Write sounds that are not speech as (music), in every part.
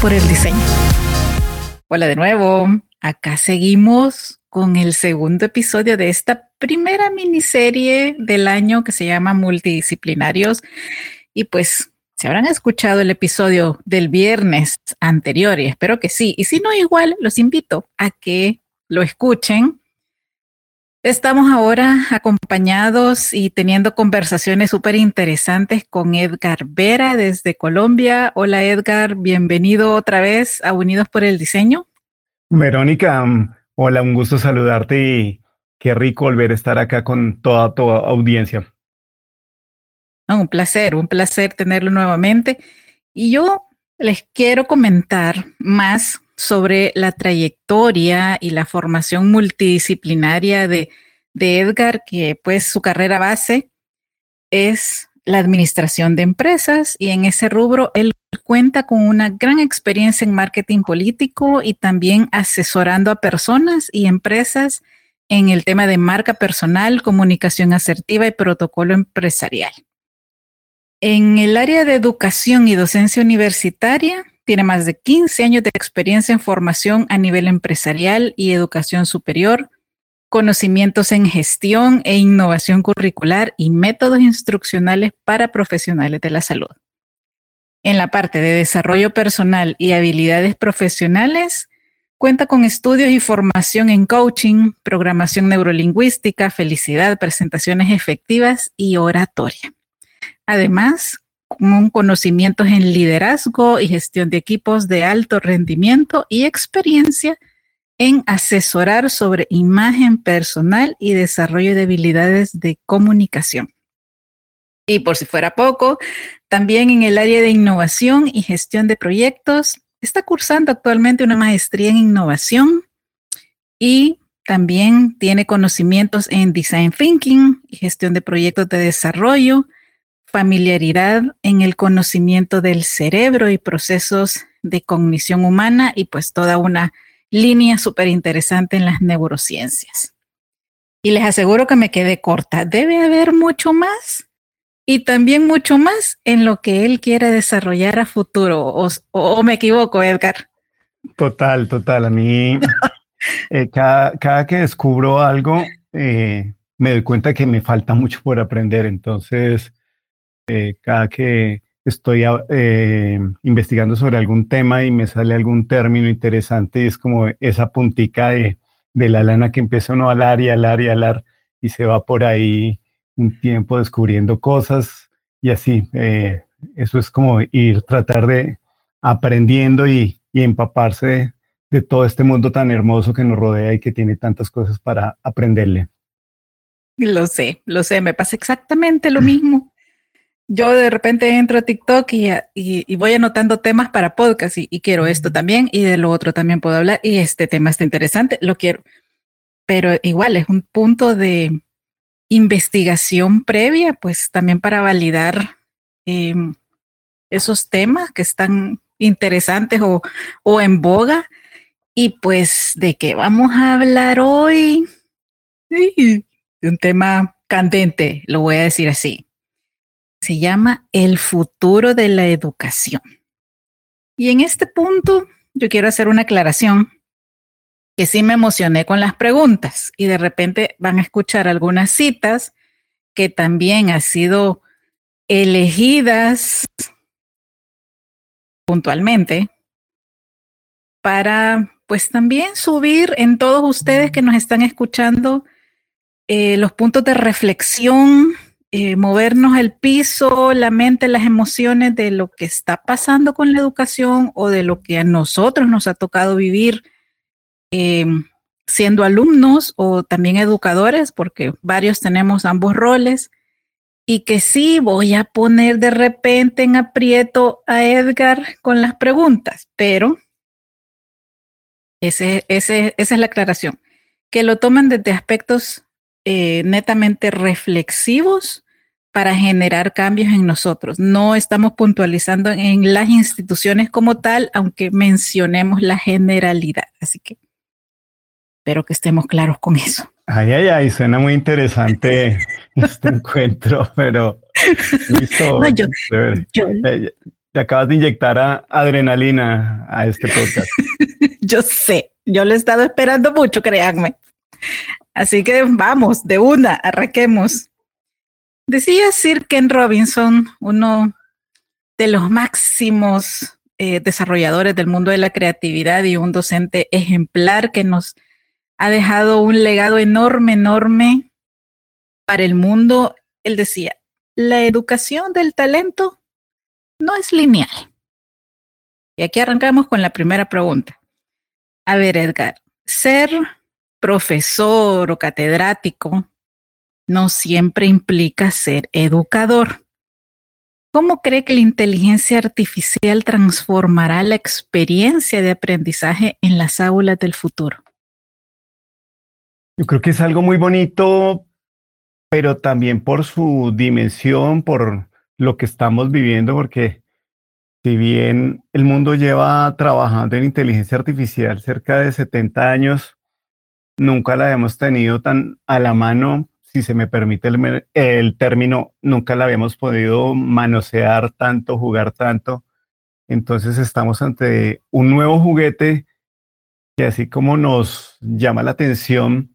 Por el diseño. Hola de nuevo, acá seguimos con el segundo episodio de esta primera miniserie del año que se llama Multidisciplinarios. Y pues se habrán escuchado el episodio del viernes anterior y espero que sí. Y si no, igual los invito a que lo escuchen Estamos ahora acompañados y teniendo conversaciones súper interesantes con Edgar Vera desde Colombia. Hola Edgar, bienvenido otra vez a Unidos por el Diseño. Verónica, mm, hola, un gusto saludarte y qué rico volver a estar acá con toda tu audiencia. un placer, un placer tenerlo nuevamente. Y yo les quiero comentar más sobre la trayectoria y la formación multidisciplinaria de, Edgar, que pues su carrera base es la administración de empresas y en ese rubro él cuenta con una gran experiencia en marketing político y también asesorando a personas y empresas en el tema de marca personal, comunicación asertiva y protocolo empresarial. En el área de educación y docencia universitaria, tiene más de 15 años de experiencia en formación a nivel empresarial y educación superior, conocimientos en gestión e innovación curricular y métodos instruccionales para profesionales de la salud. En la parte de desarrollo personal y habilidades profesionales, cuenta con estudios y formación en coaching, programación neurolingüística, felicidad, presentaciones efectivas y oratoria. Además, con conocimientos en liderazgo y gestión de equipos de alto rendimiento y experiencia en asesorar sobre imagen personal y desarrollo de habilidades de comunicación. Y por si fuera poco, también en el área de innovación y gestión de proyectos, está cursando actualmente una maestría en innovación y también tiene conocimientos en design thinking y gestión de proyectos de desarrollo, familiaridad en el conocimiento del cerebro y procesos de cognición humana y pues toda una línea súper interesante en las neurociencias. Y les aseguro que me quedé corta. Debe haber mucho más y también mucho más en lo que él quiere desarrollar a futuro. ¿O, me equivoco, Edgar? Total, total. A mí, (laughs) eh, cada, que descubro algo, eh, me doy cuenta que me falta mucho por aprender. Entonces, eh, cada que estoy eh, investigando sobre algún tema y me sale algún término interesante, y es como esa puntica de, la lana que empieza uno a alar y alar y alar y se va por ahí un tiempo descubriendo cosas y así. Eh, eso es como ir, tratar de aprendiendo y, empaparse de todo este mundo tan hermoso que nos rodea y que tiene tantas cosas para aprenderle. Lo sé, lo sé, me pasa exactamente lo mismo yo de repente entro a TikTok y, voy anotando temas para podcast y, quiero esto también y de lo otro también puedo hablar y este tema está interesante, lo quiero. Pero igual es un punto de investigación previa, pues también para validar em, esos temas que están interesantes o, o en boga Y pues, ¿de qué vamos a hablar hoy? de un tema candente, lo voy a decir así. Se llama el futuro de la educación. Y en este punto, yo quiero hacer una aclaración que sí me emocioné con las preguntas y de repente van a escuchar algunas citas que también han sido elegidas puntualmente para pues también subir en todos ustedes que nos están escuchando eh, los puntos de reflexión, eh, movernos el piso, la mente, las emociones de lo que está pasando con la educación o de lo que a nosotros nos ha tocado vivir eh, siendo alumnos o también educadores, porque varios tenemos ambos roles. Y que sí voy a poner de repente en aprieto a Edgar con las preguntas, pero ese, ese, esa es la aclaración. Que lo tomen desde aspectos eh, netamente reflexivos para generar cambios en nosotros. No estamos puntualizando en las instituciones como tal, aunque mencionemos la generalidad. Así que espero que estemos claros con eso. Ay, ay, ay, suena muy interesante (laughs) este encuentro, pero listo. yo, eh, te acabas de inyectar adrenalina a este podcast. (laughs) yo sé, yo lo he estado esperando mucho, créanme. Así que vamos, de una, arranquemos. Decía Sir Ken Robinson, uno de los máximos eh, desarrolladores del mundo de la creatividad y un docente ejemplar que nos ha dejado un legado enorme, enorme para el mundo. Él decía, la educación del talento no es lineal. Y aquí arrancamos con la primera pregunta. A ver, Edgar, ser profesor o catedrático no siempre implica ser educador. ¿Cómo cree que la inteligencia artificial transformará la experiencia de aprendizaje en las aulas del futuro? Yo creo que es algo muy bonito, pero también por su dimensión, por lo que estamos viviendo, porque si bien el mundo lleva trabajando en inteligencia artificial cerca de 70 años, nunca la hemos tenido tan a la mano, si se me permite el, término, nunca la habíamos podido manosear tanto, jugar tanto. Entonces estamos ante un nuevo juguete que así como nos llama la atención,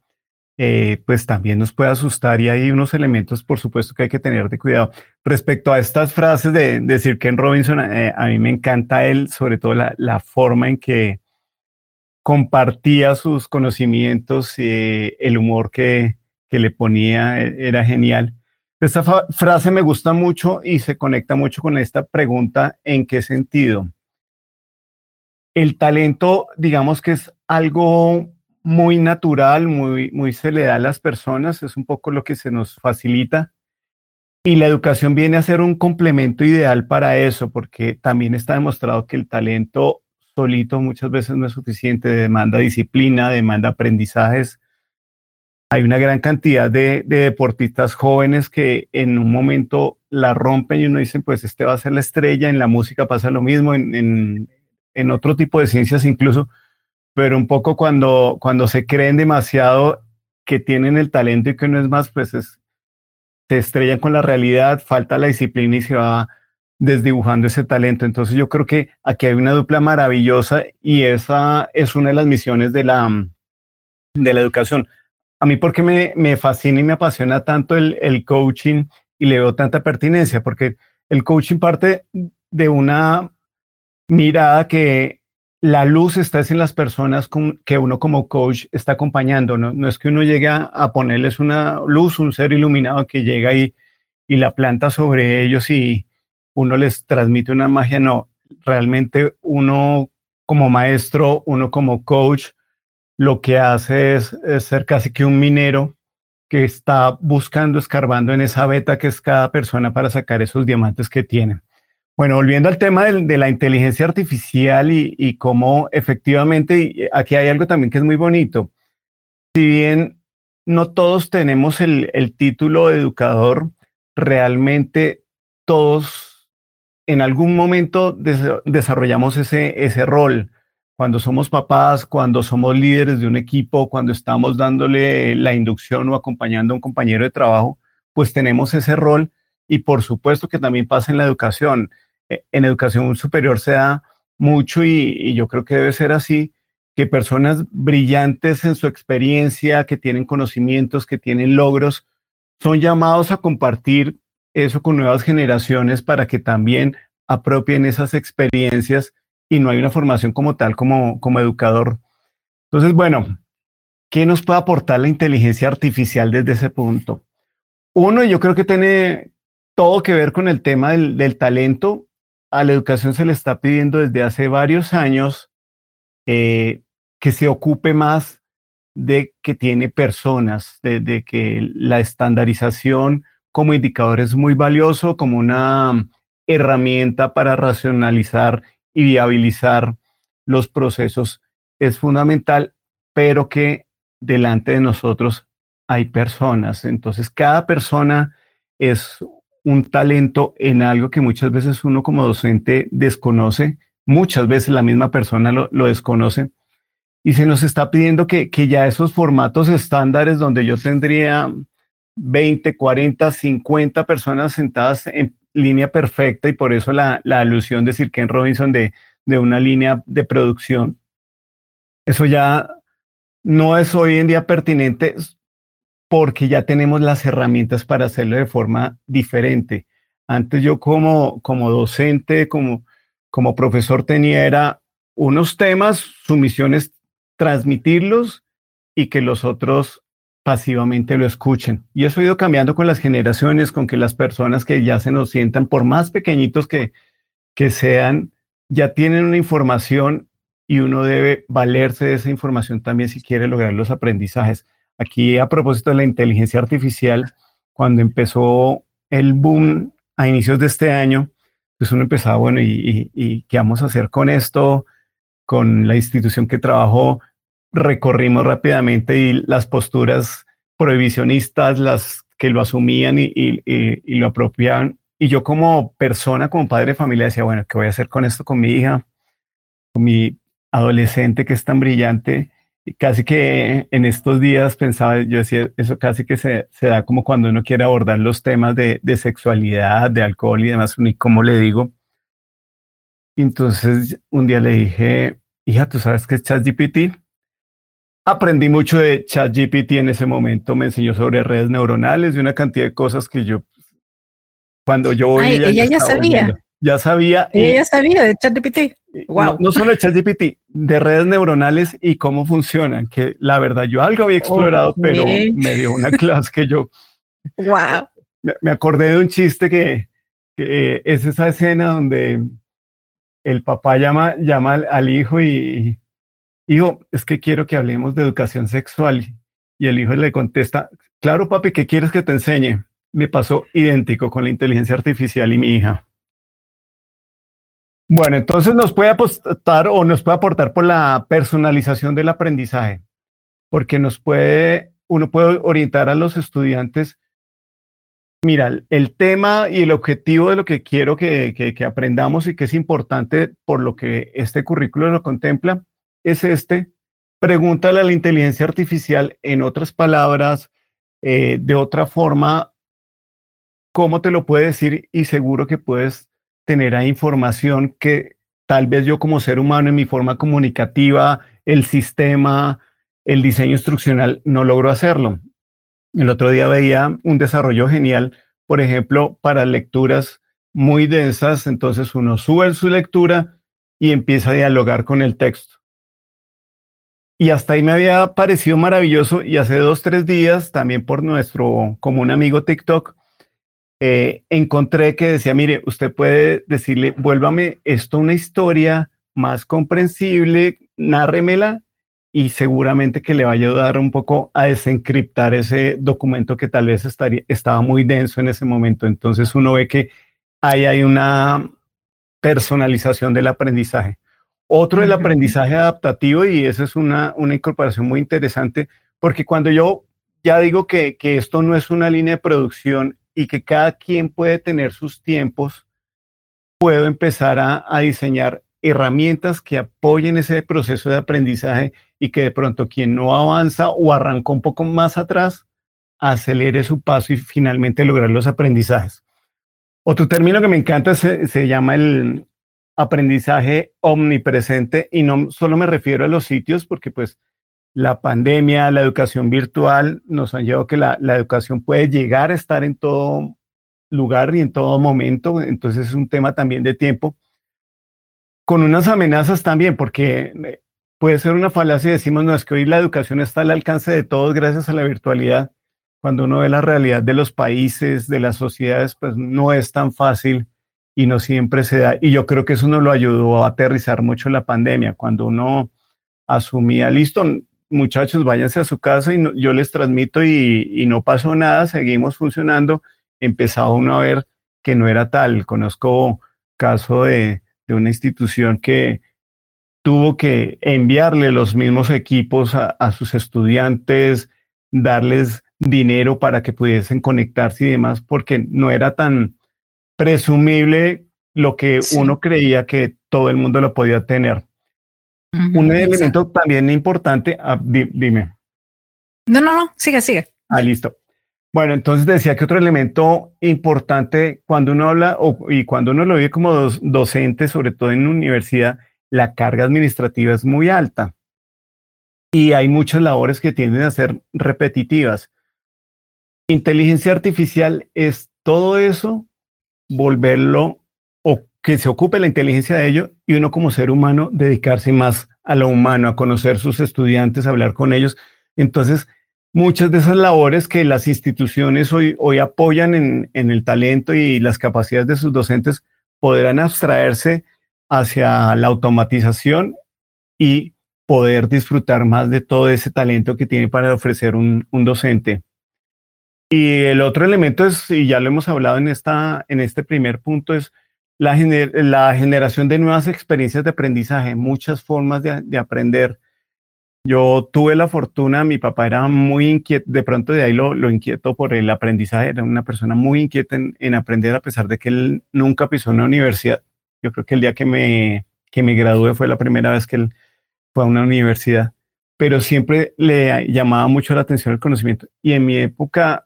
eh, pues también nos puede asustar y hay unos elementos, por supuesto, que hay que tener de cuidado. Respecto a estas frases de, decir Ken Robinson, eh, a mí me encanta él, sobre todo la, forma en que compartía sus conocimientos, y el humor que, que le ponía e, era genial. Esta frase me gusta mucho y se conecta mucho con esta pregunta, ¿en qué sentido? El talento, digamos que es algo muy natural, muy, muy se le da a las personas, es un poco lo que se nos facilita. Y la educación viene a ser un complemento ideal para eso, porque también está demostrado que el talento solito muchas veces no es suficiente, demanda disciplina, demanda aprendizajes. Hay una gran cantidad de, deportistas jóvenes que en un momento la rompen y uno dice, pues este va a ser la estrella, en la música pasa lo mismo, en, en, en otro tipo de ciencias incluso, pero un poco cuando, cuando se creen demasiado que tienen el talento y que no es más, pues se estrellan con la realidad, falta la disciplina y se va desdibujando ese talento. Entonces yo creo que aquí hay una dupla maravillosa y esa es una de las misiones de la, de la educación. A mí porque me, me fascina y me apasiona tanto el, el coaching y le veo tanta pertinencia, porque el coaching parte de una mirada que la luz está en las personas que uno como coach está acompañando, ¿no? No es que uno llegue a, ponerles una luz, un ser iluminado que llega y, y la planta sobre ellos y uno les transmite una magia, no. Realmente uno como maestro, uno como coach, lo que hace es, ser casi que un minero que está buscando, escarbando en esa beta que es cada persona para sacar esos diamantes que tienen. Bueno, volviendo al tema de, la inteligencia artificial y, cómo efectivamente, aquí hay algo también que es muy bonito. Si bien no todos tenemos el, título de educador, realmente todos en algún momento desarrollamos ese, ese rol. cuando somos papás, cuando somos líderes de un equipo, cuando estamos dándole la inducción o acompañando a un compañero de trabajo, pues tenemos ese rol y por supuesto que también pasa en la educación. Eh, en educación superior se da mucho y, yo creo que debe ser así, que personas brillantes en su experiencia, que tienen conocimientos, que tienen logros, son llamados a compartir eso con nuevas generaciones para que también apropien esas experiencias y no hay una formación como tal como, como educador. Entonces, bueno, ¿qué nos puede aportar la inteligencia artificial desde ese punto? Uno, yo creo que tiene todo que ver con el tema del, talento a la educación se le está pidiendo desde hace varios años eh, que se ocupe más de que tiene personas, de, que la estandarización como indicador es muy valioso, como una herramienta para racionalizar y viabilizar los procesos es fundamental, pero que delante de nosotros hay personas. Entonces, cada persona es un talento en algo que muchas veces uno como docente desconoce, muchas veces la misma persona lo, desconoce, y se nos está pidiendo que, ya esos formatos estándares donde yo tendría 20, 40, 50 personas sentadas en línea perfecta y por eso la, alusión de Sir Ken Robinson de, de una línea de producción, eso ya no es hoy en día pertinente porque ya tenemos las herramientas para hacerlo de forma diferente. Antes yo como, como docente, como, como profesor tenía era unos temas, su misión es transmitirlos y que los otros pasivamente lo escuchen. Y eso ha ido cambiando con las generaciones, con que las personas que ya se nos sientan, por más pequeñitos que, que sean, ya tienen una información y uno debe valerse de esa información también si quiere lograr los aprendizajes. Aquí a propósito de la inteligencia artificial, cuando empezó el boom a inicios de este año, pues uno empezaba, bueno, ¿y, qué vamos a hacer con esto? Con la institución que trabajó, recorrimos rápidamente y las posturas prohibicionistas, las que lo asumían y, y, lo apropiaban. Y yo como persona, como padre de familia, decía, bueno, ¿qué voy a hacer con esto con mi hija, con mi adolescente que es tan brillante? casi que en estos días pensaba, yo decía, eso casi que se, da como cuando uno quiere abordar los temas de, de sexualidad, de alcohol y demás, y cómo le digo. Entonces un día le dije, hija, ¿tú sabes qué es ChatGPT? Aprendí mucho de ChatGPT en ese momento, me enseñó sobre redes neuronales y una cantidad de cosas que yo, cuando yo... Ay, ella, ya, sabía. ya sabía. Ella ya sabía de ChatGPT. No, solo de (laughs) ChatGPT, de redes neuronales y cómo funcionan, que la verdad yo algo había explorado, pero me dio una (laughs) clase que yo... Wow. Me acordé de un chiste que, es esa escena donde el papá llama, llama al, hijo y, hijo, es que quiero que hablemos de educación sexual. Y el hijo le contesta, claro papi, ¿qué quieres que te enseñe? Me pasó idéntico con la inteligencia artificial y mi hija. Bueno, entonces nos puede apostar o nos puede aportar por la personalización del aprendizaje, porque nos puede, uno puede orientar a los estudiantes. Mira, el tema y el objetivo de lo que quiero que, que, aprendamos y que es importante por lo que este currículo lo contempla es este. Pregúntale a la inteligencia artificial, en otras palabras, eh, de otra forma, cómo te lo puede decir y seguro que puedes tener ahí información que tal vez yo como ser humano en mi forma comunicativa, el sistema, el diseño instruccional, no logro hacerlo. El otro día veía un desarrollo genial, por ejemplo, para lecturas muy densas, entonces uno sube su lectura y empieza a dialogar con el texto. Y hasta ahí me había parecido maravilloso y hace dos, tres días, también por nuestro común amigo TikTok, eh, encontré que decía, mire, usted puede decirle, vuélvame esto una historia más comprensible, nárremela y seguramente que le va a ayudar un poco a desencriptar ese documento que tal vez estaría, estaba muy denso en ese momento. Entonces uno ve que ahí hay una personalización del aprendizaje. Otro el aprendizaje adaptativo y esa es una, una incorporación muy interesante porque cuando yo ya digo que, que esto no es una línea de producción y que cada quien puede tener sus tiempos, puedo empezar a, diseñar herramientas que apoyen ese proceso de aprendizaje y que de pronto quien no avanza o arranca un poco más atrás, acelere su paso y finalmente lograr los aprendizajes. Otro término que me encanta se, se llama el aprendizaje omnipresente y no solo me refiero a los sitios porque pues la pandemia, la educación virtual nos han llevado que la, la, educación puede llegar a estar en todo lugar y en todo momento, entonces es un tema también de tiempo, con unas amenazas también, porque eh, puede ser una falacia y decimos, no, es que hoy la educación está al alcance de todos gracias a la virtualidad, cuando uno ve la realidad de los países, de las sociedades, pues no es tan fácil y no siempre se da. Y yo creo que eso nos lo ayudó a aterrizar mucho la pandemia, cuando uno asumía, listo, muchachos, váyanse a su casa y yo les transmito y, no pasó nada, seguimos funcionando. Empezaba uno a ver que no era tal. Conozco caso de, una institución que tuvo que enviarle los mismos equipos a, sus estudiantes, darles dinero para que pudiesen conectarse y demás, porque no era tan presumible lo que uno creía que todo el mundo lo podía tener. Un elemento también importante, ah, dime. No, no, no, sigue, sigue. Ah, listo. Bueno, entonces decía que otro elemento importante cuando uno habla y cuando uno lo ve como docente, sobre todo en universidad, la carga administrativa es muy alta y hay muchas labores que tienden a ser repetitivas. Inteligencia artificial es todo eso, volverlo que se ocupe la inteligencia de ello y uno como ser humano dedicarse más a lo humano, a conocer sus estudiantes, a hablar con ellos. Entonces, muchas de esas labores que las instituciones hoy, hoy apoyan en, en el talento y las capacidades de sus docentes podrán abstraerse hacia la automatización y poder disfrutar más de todo ese talento que tiene para ofrecer un, un docente. Y el otro elemento es, y ya lo hemos hablado en, esta, en este primer punto, es la, la, generación de nuevas experiencias de aprendizaje, muchas formas de, aprender. Yo tuve la fortuna, mi papá era muy inquieto, de pronto de ahí lo, lo inquieto por el aprendizaje, era una persona muy inquieta en, aprender a pesar de que él nunca pisó una universidad. Yo creo que el día que me, que me gradué fue la primera vez que él fue a una universidad, pero siempre le llamaba mucho la atención el conocimiento. Y en mi época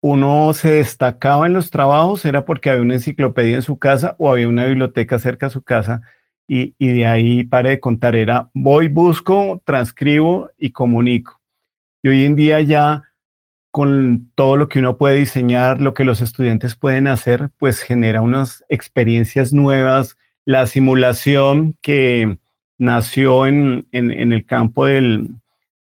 uno se destacaba en los trabajos era porque había una enciclopedia en su casa o había una biblioteca cerca de su casa y, de ahí, para de contar, era voy, busco, transcribo y comunico. Y hoy en día ya con todo lo que uno puede diseñar, lo que los estudiantes pueden hacer, pues genera unas experiencias nuevas. La simulación que nació en, el campo de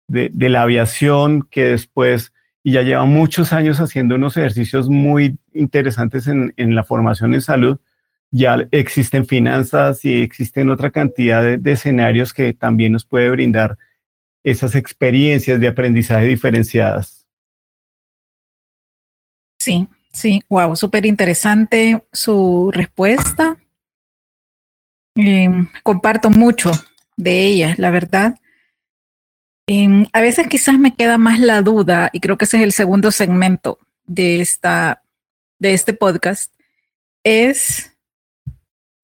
la aviación, que después y ya lleva muchos años haciendo unos ejercicios muy interesantes en, la formación en salud. Ya existen finanzas y existen otra cantidad de, escenarios que también nos puede brindar esas experiencias de aprendizaje diferenciadas. Sí, sí, wow, súper interesante su respuesta. Eh, comparto mucho de ella, la verdad. Em, a veces quizás me queda más la duda, y creo que ese es el segundo segmento de, esta, de este podcast, es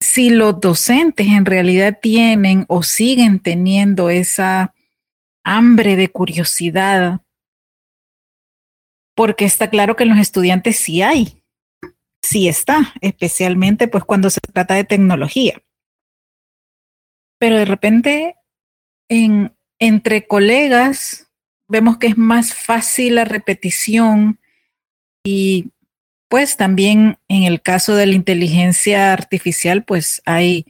si los docentes en realidad tienen o siguen teniendo esa hambre de curiosidad, porque está claro que en los estudiantes sí hay, sí está, especialmente pues cuando se trata de tecnología. Pero de repente en entre colegas vemos que es más fácil la repetición y pues también en el caso de la inteligencia artificial pues hay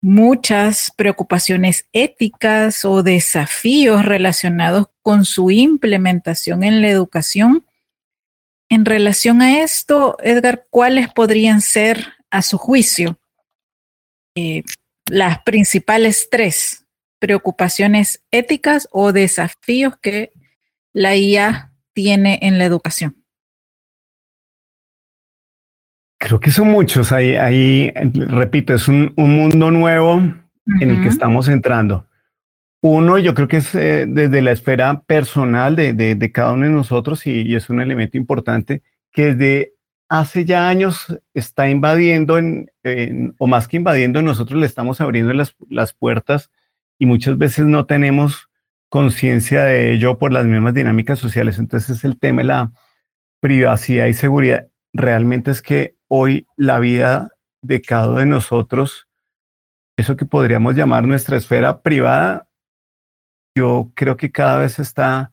muchas preocupaciones éticas o desafíos relacionados con su implementación en la educación. En relación a esto, Edgar, ¿cuáles podrían ser, a su juicio, eh, las principales tres preocupaciones éticas o desafíos que la IA tiene en la educación? Creo que son muchos. Ahí, ahí repito, es un, mundo nuevo en el que estamos entrando. Uno, yo creo que es eh, desde la esfera personal de, de, cada uno de nosotros y, y, es un elemento importante que desde hace ya años está invadiendo, en, o más que invadiendo, nosotros le estamos abriendo las, las puertas y muchas veces no tenemos conciencia de ello por las mismas dinámicas sociales. Entonces el tema de la privacidad y seguridad realmente es que hoy la vida de cada uno de nosotros, eso que podríamos llamar nuestra esfera privada, yo creo que cada vez está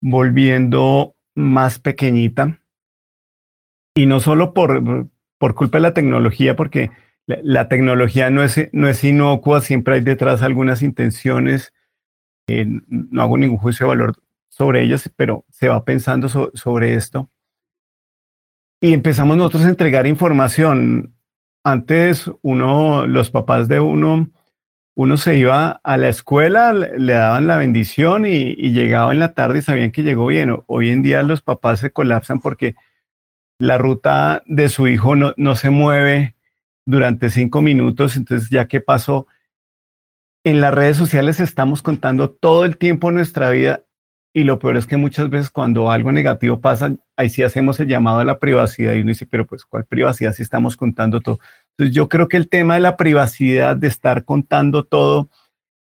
volviendo más pequeñita. Y no solo por, por culpa de la tecnología, porque la, tecnología no es, no es inocua, siempre hay detrás algunas intenciones. Eh, no hago ningún juicio de valor sobre ellas, pero se va pensando sobre esto. Y empezamos nosotros a entregar información. Antes uno, los papás de uno, uno se iba a la escuela, le daban la bendición y, llegaba en la tarde y sabían que llegó bien. Hoy en día los papás se colapsan porque la ruta de su hijo no, no se mueve durante cinco minutos. Entonces, ya que pasó, en las redes sociales estamos contando todo el tiempo nuestra vida y lo peor es que muchas veces cuando algo negativo pasa, ahí sí hacemos el llamado a la privacidad y uno dice, pero pues, ¿cuál privacidad si estamos contando todo? Entonces yo creo que el tema de la privacidad, de estar contando todo,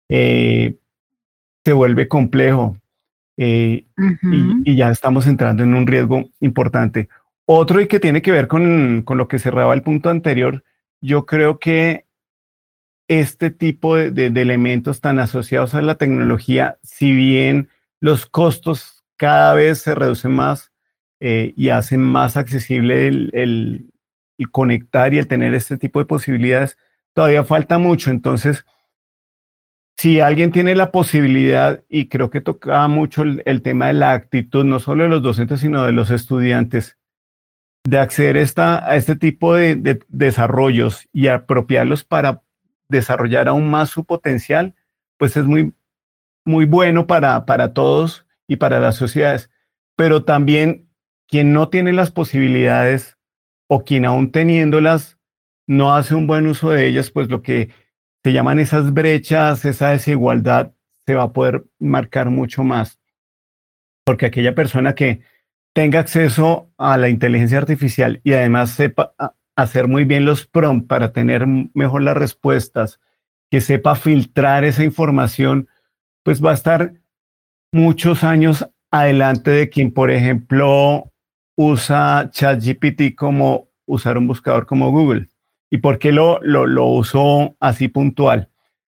eh, se vuelve complejo eh, y, ya estamos entrando en un riesgo importante. Otro y que tiene que ver con, con, lo que cerraba el punto anterior, yo creo que este tipo de, elementos tan asociados a la tecnología, si bien los costos cada vez se reducen más eh, y hacen más accesible el, conectar y el tener este tipo de posibilidades, todavía falta mucho. Entonces, si alguien tiene la posibilidad, y creo que tocaba mucho el, tema de la actitud, no solo de los docentes, sino de los estudiantes, de acceder a este tipo de, desarrollos y apropiarlos para desarrollar aún más su potencial, pues es muy, muy bueno para, para todos y para las sociedades. Pero también quien no tiene las posibilidades o quien aún teniéndolas no hace un buen uso de ellas, pues lo que se llaman esas brechas, esa desigualdad, se va a poder marcar mucho más. Porque aquella persona que tenga acceso a la inteligencia artificial y además sepa hacer muy bien los prompts para tener mejor las respuestas, que sepa filtrar esa información, pues va a estar muchos años adelante de quien, por ejemplo, usa ChatGPT como usar un buscador como Google. ¿Y por qué lo, lo, lo usó así puntual?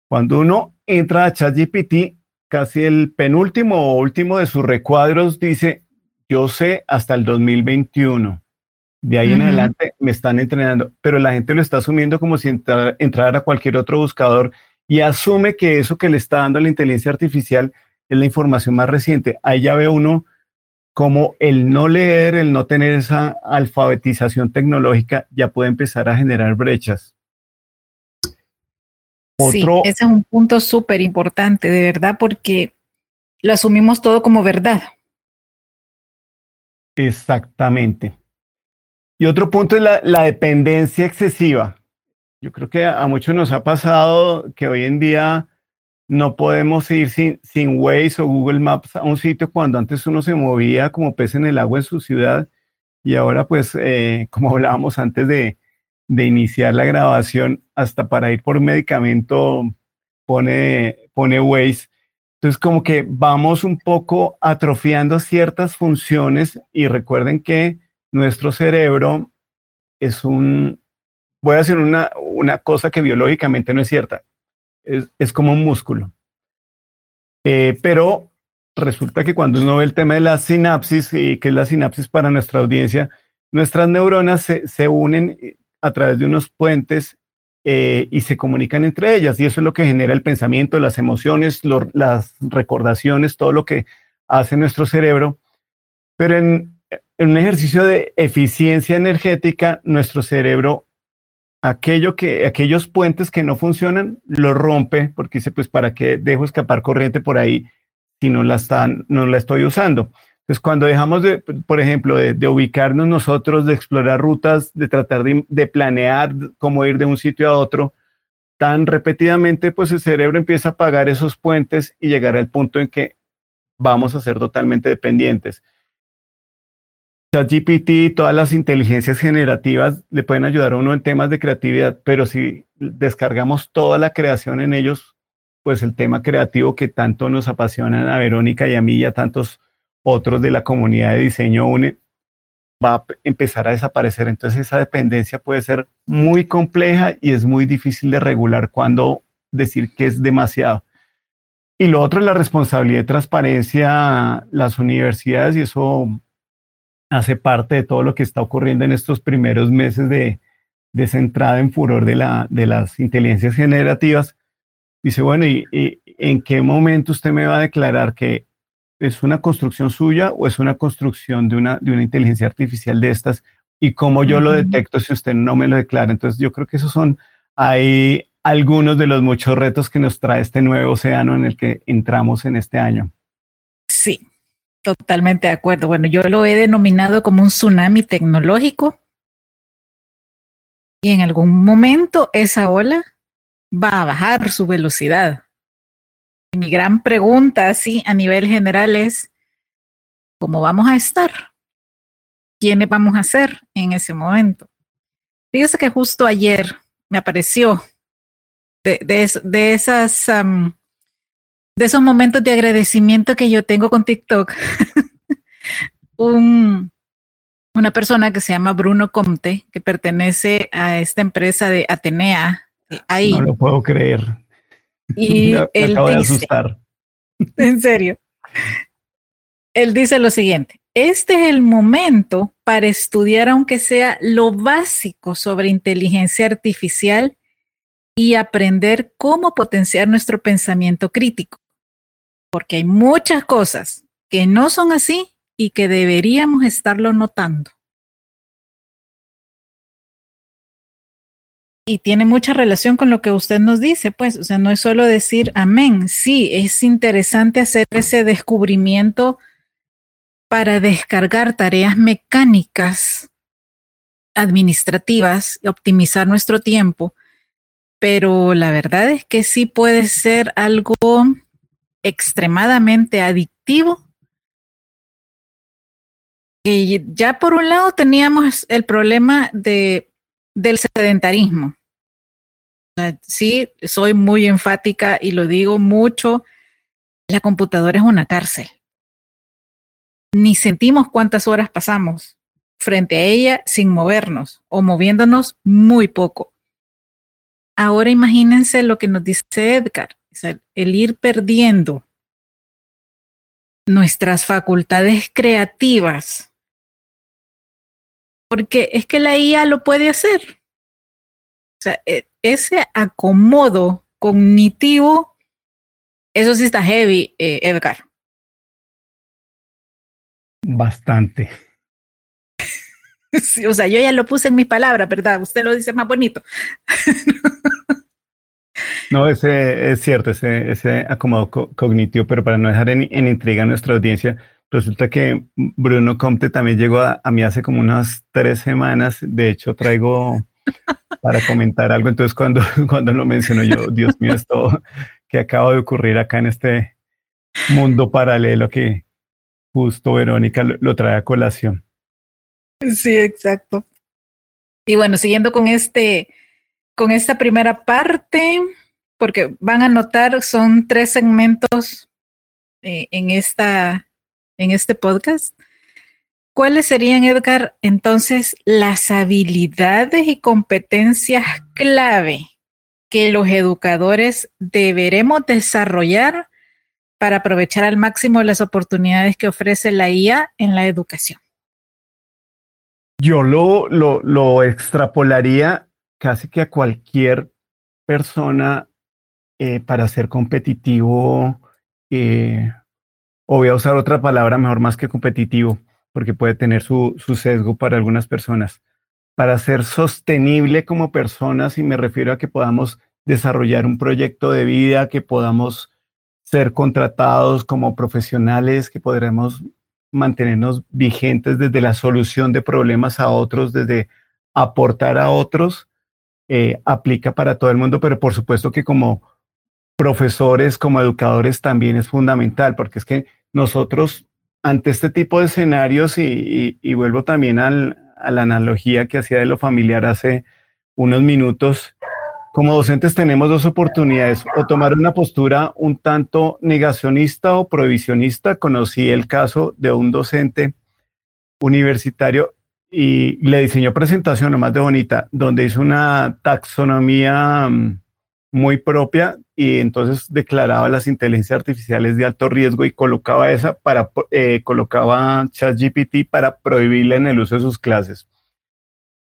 Cuando uno entra a ChatGPT, casi el penúltimo o último de sus recuadros dice, yo sé hasta el 2021. De ahí en adelante me están entrenando, pero la gente lo está asumiendo como si entrara a cualquier otro buscador y asume que eso que le está dando la inteligencia artificial es la información más reciente. Ahí ya ve uno como el no leer, el no tener esa alfabetización tecnológica, ya puede empezar a generar brechas. Otro, sí, ese es un punto súper importante, de verdad, porque lo asumimos todo como verdad. Exactamente. Y otro punto es la, la dependencia excesiva. Yo creo que a muchos nos ha pasado que hoy en día no podemos ir sin, sin Waze o Google Maps a un sitio cuando antes uno se movía como pez en el agua en su ciudad y ahora pues eh, (laughs) como hablábamos antes de, de, iniciar la grabación, hasta para ir por medicamento pone, pone Waze. Entonces como que vamos un poco atrofiando ciertas funciones y recuerden que nuestro cerebro es un, voy a decir una, una cosa que biológicamente no es cierta, es, como un músculo. Eh, pero resulta que cuando uno ve el tema de la sinapsis, y que es la sinapsis para nuestra audiencia, nuestras neuronas se, unen eh, a través de unos puentes eh, y se comunican entre ellas. Y eso es lo que genera el pensamiento, las emociones, las recordaciones, todo lo que hace nuestro cerebro. Pero en, un ejercicio de eficiencia energética, nuestro cerebro aquello que, aquellos puentes que no funcionan, lo rompe porque dice, pues, ¿para qué dejo escapar corriente por ahí si no la, están, no la estoy usando? Entonces, cuando dejamos de, por ejemplo, de, ubicarnos nosotros, de explorar rutas, de tratar de, planear cómo ir de un sitio a otro, tan repetidamente, pues el cerebro empieza a apagar esos puentes y llegar al punto en que vamos a ser totalmente dependientes. ChatGPT, todas las inteligencias generativas le pueden ayudar a uno en temas de creatividad, pero si descargamos toda la creación en ellos, pues el tema creativo que tanto nos apasiona a Verónica y a mí y a tantos otros de la comunidad de diseño UNE, va a empezar a desaparecer. Entonces esa dependencia puede ser muy compleja y es muy difícil de regular cuando decir que es demasiado. Y lo otro es la responsabilidad de transparencia, las universidades, y eso hace parte de todo lo que está ocurriendo en estos primeros meses de, de esa entrada en furor de, la, de las inteligencias generativas. Dice, bueno, ¿y, ¿y, en qué momento usted me va a declarar que es una construcción suya o es una construcción de una, de una inteligencia artificial de estas? Y cómo yo lo detecto si usted no me lo declara. Entonces, yo creo que esos son, hay algunos de los muchos retos que nos trae este nuevo océano en el que entramos en este año. Sí, totalmente de acuerdo. Bueno, yo lo he denominado como un tsunami tecnológico y en algún momento esa ola va a bajar su velocidad. Mi gran pregunta, así a nivel general, es ¿cómo vamos a estar? ¿Quiénes vamos a ser en ese momento? Fíjese que justo ayer me apareció de, de, de esas, um, de esos momentos de agradecimiento que yo tengo con TikTok, (laughs) un, una persona que se llama Bruno Comte, que pertenece a esta empresa de Atenea. Ahí. No lo puedo creer. Y me, me él acabo de dice, asustar. en serio, él dice lo siguiente, este es el momento para estudiar aunque sea lo básico sobre inteligencia artificial y aprender cómo potenciar nuestro pensamiento crítico, porque hay muchas cosas que no son así y que deberíamos estarlo notando. Y tiene mucha relación con lo que usted nos dice, pues, o sea, no es solo decir amén, sí, es interesante hacer ese descubrimiento para descargar tareas mecánicas administrativas optimizar nuestro tiempo, pero la verdad es que sí puede ser algo extremadamente adictivo. Y ya por un lado teníamos el problema de, del sedentarismo. Sí, soy muy enfática y lo digo mucho, la computadora es una cárcel. Ni sentimos cuántas horas pasamos frente a ella sin movernos o moviéndonos muy poco. Ahora imagínense lo que nos dice Edgar, el ir perdiendo nuestras facultades creativas, porque es que la IA lo puede hacer. O sea, ese acomodo cognitivo, eso sí está heavy, eh, Edgar. Bastante. (laughs) Sí, o sea, yo ya lo puse en mis palabras, ¿verdad? Usted lo dice más bonito. (laughs) No, ese es cierto, ese, ese acomodo co cognitivo, pero para no dejar en, en, intriga a nuestra audiencia, resulta que Bruno Comte también llegó a, mí hace como unas tres semanas. De hecho, traigo para comentar algo. Entonces, cuando, (laughs) cuando lo mencionó yo, Dios mío, esto que acaba de ocurrir acá en este mundo paralelo que justo Verónica lo, lo trae a colación. Sí, exacto. Y bueno, siguiendo con este, con esta primera parte, porque van a notar, son tres segmentos eh, en, esta, en este podcast. ¿Cuáles serían, Edgar, entonces las habilidades y competencias clave que los educadores deberemos desarrollar para aprovechar al máximo las oportunidades que ofrece la IA en la educación? Yo lo, lo, lo extrapolaría casi que a cualquier persona eh, para ser competitivo, eh, o voy a usar otra palabra mejor más que competitivo, porque puede tener su, su sesgo para algunas personas. Para ser sostenible como personas, y me refiero a que podamos desarrollar un proyecto de vida, que podamos ser contratados como profesionales, que podremos mantenernos vigentes desde la solución de problemas a otros, desde aportar a otros, eh, aplica para todo el mundo, pero por supuesto que como profesores, como educadores también es fundamental, porque es que nosotros ante este tipo de escenarios y, vuelvo también a la analogía que hacía de lo familiar hace unos minutos, como docentes tenemos dos oportunidades, o tomar una postura un tanto negacionista o prohibicionista. Conocí el caso de un docente universitario y le diseñó presentación nomás de bonita, donde hizo una taxonomía mm, muy propia y entonces declaraba las inteligencias artificiales de alto riesgo y colocaba esa para eh, colocaba ChatGPT para prohibirle en el uso de sus clases.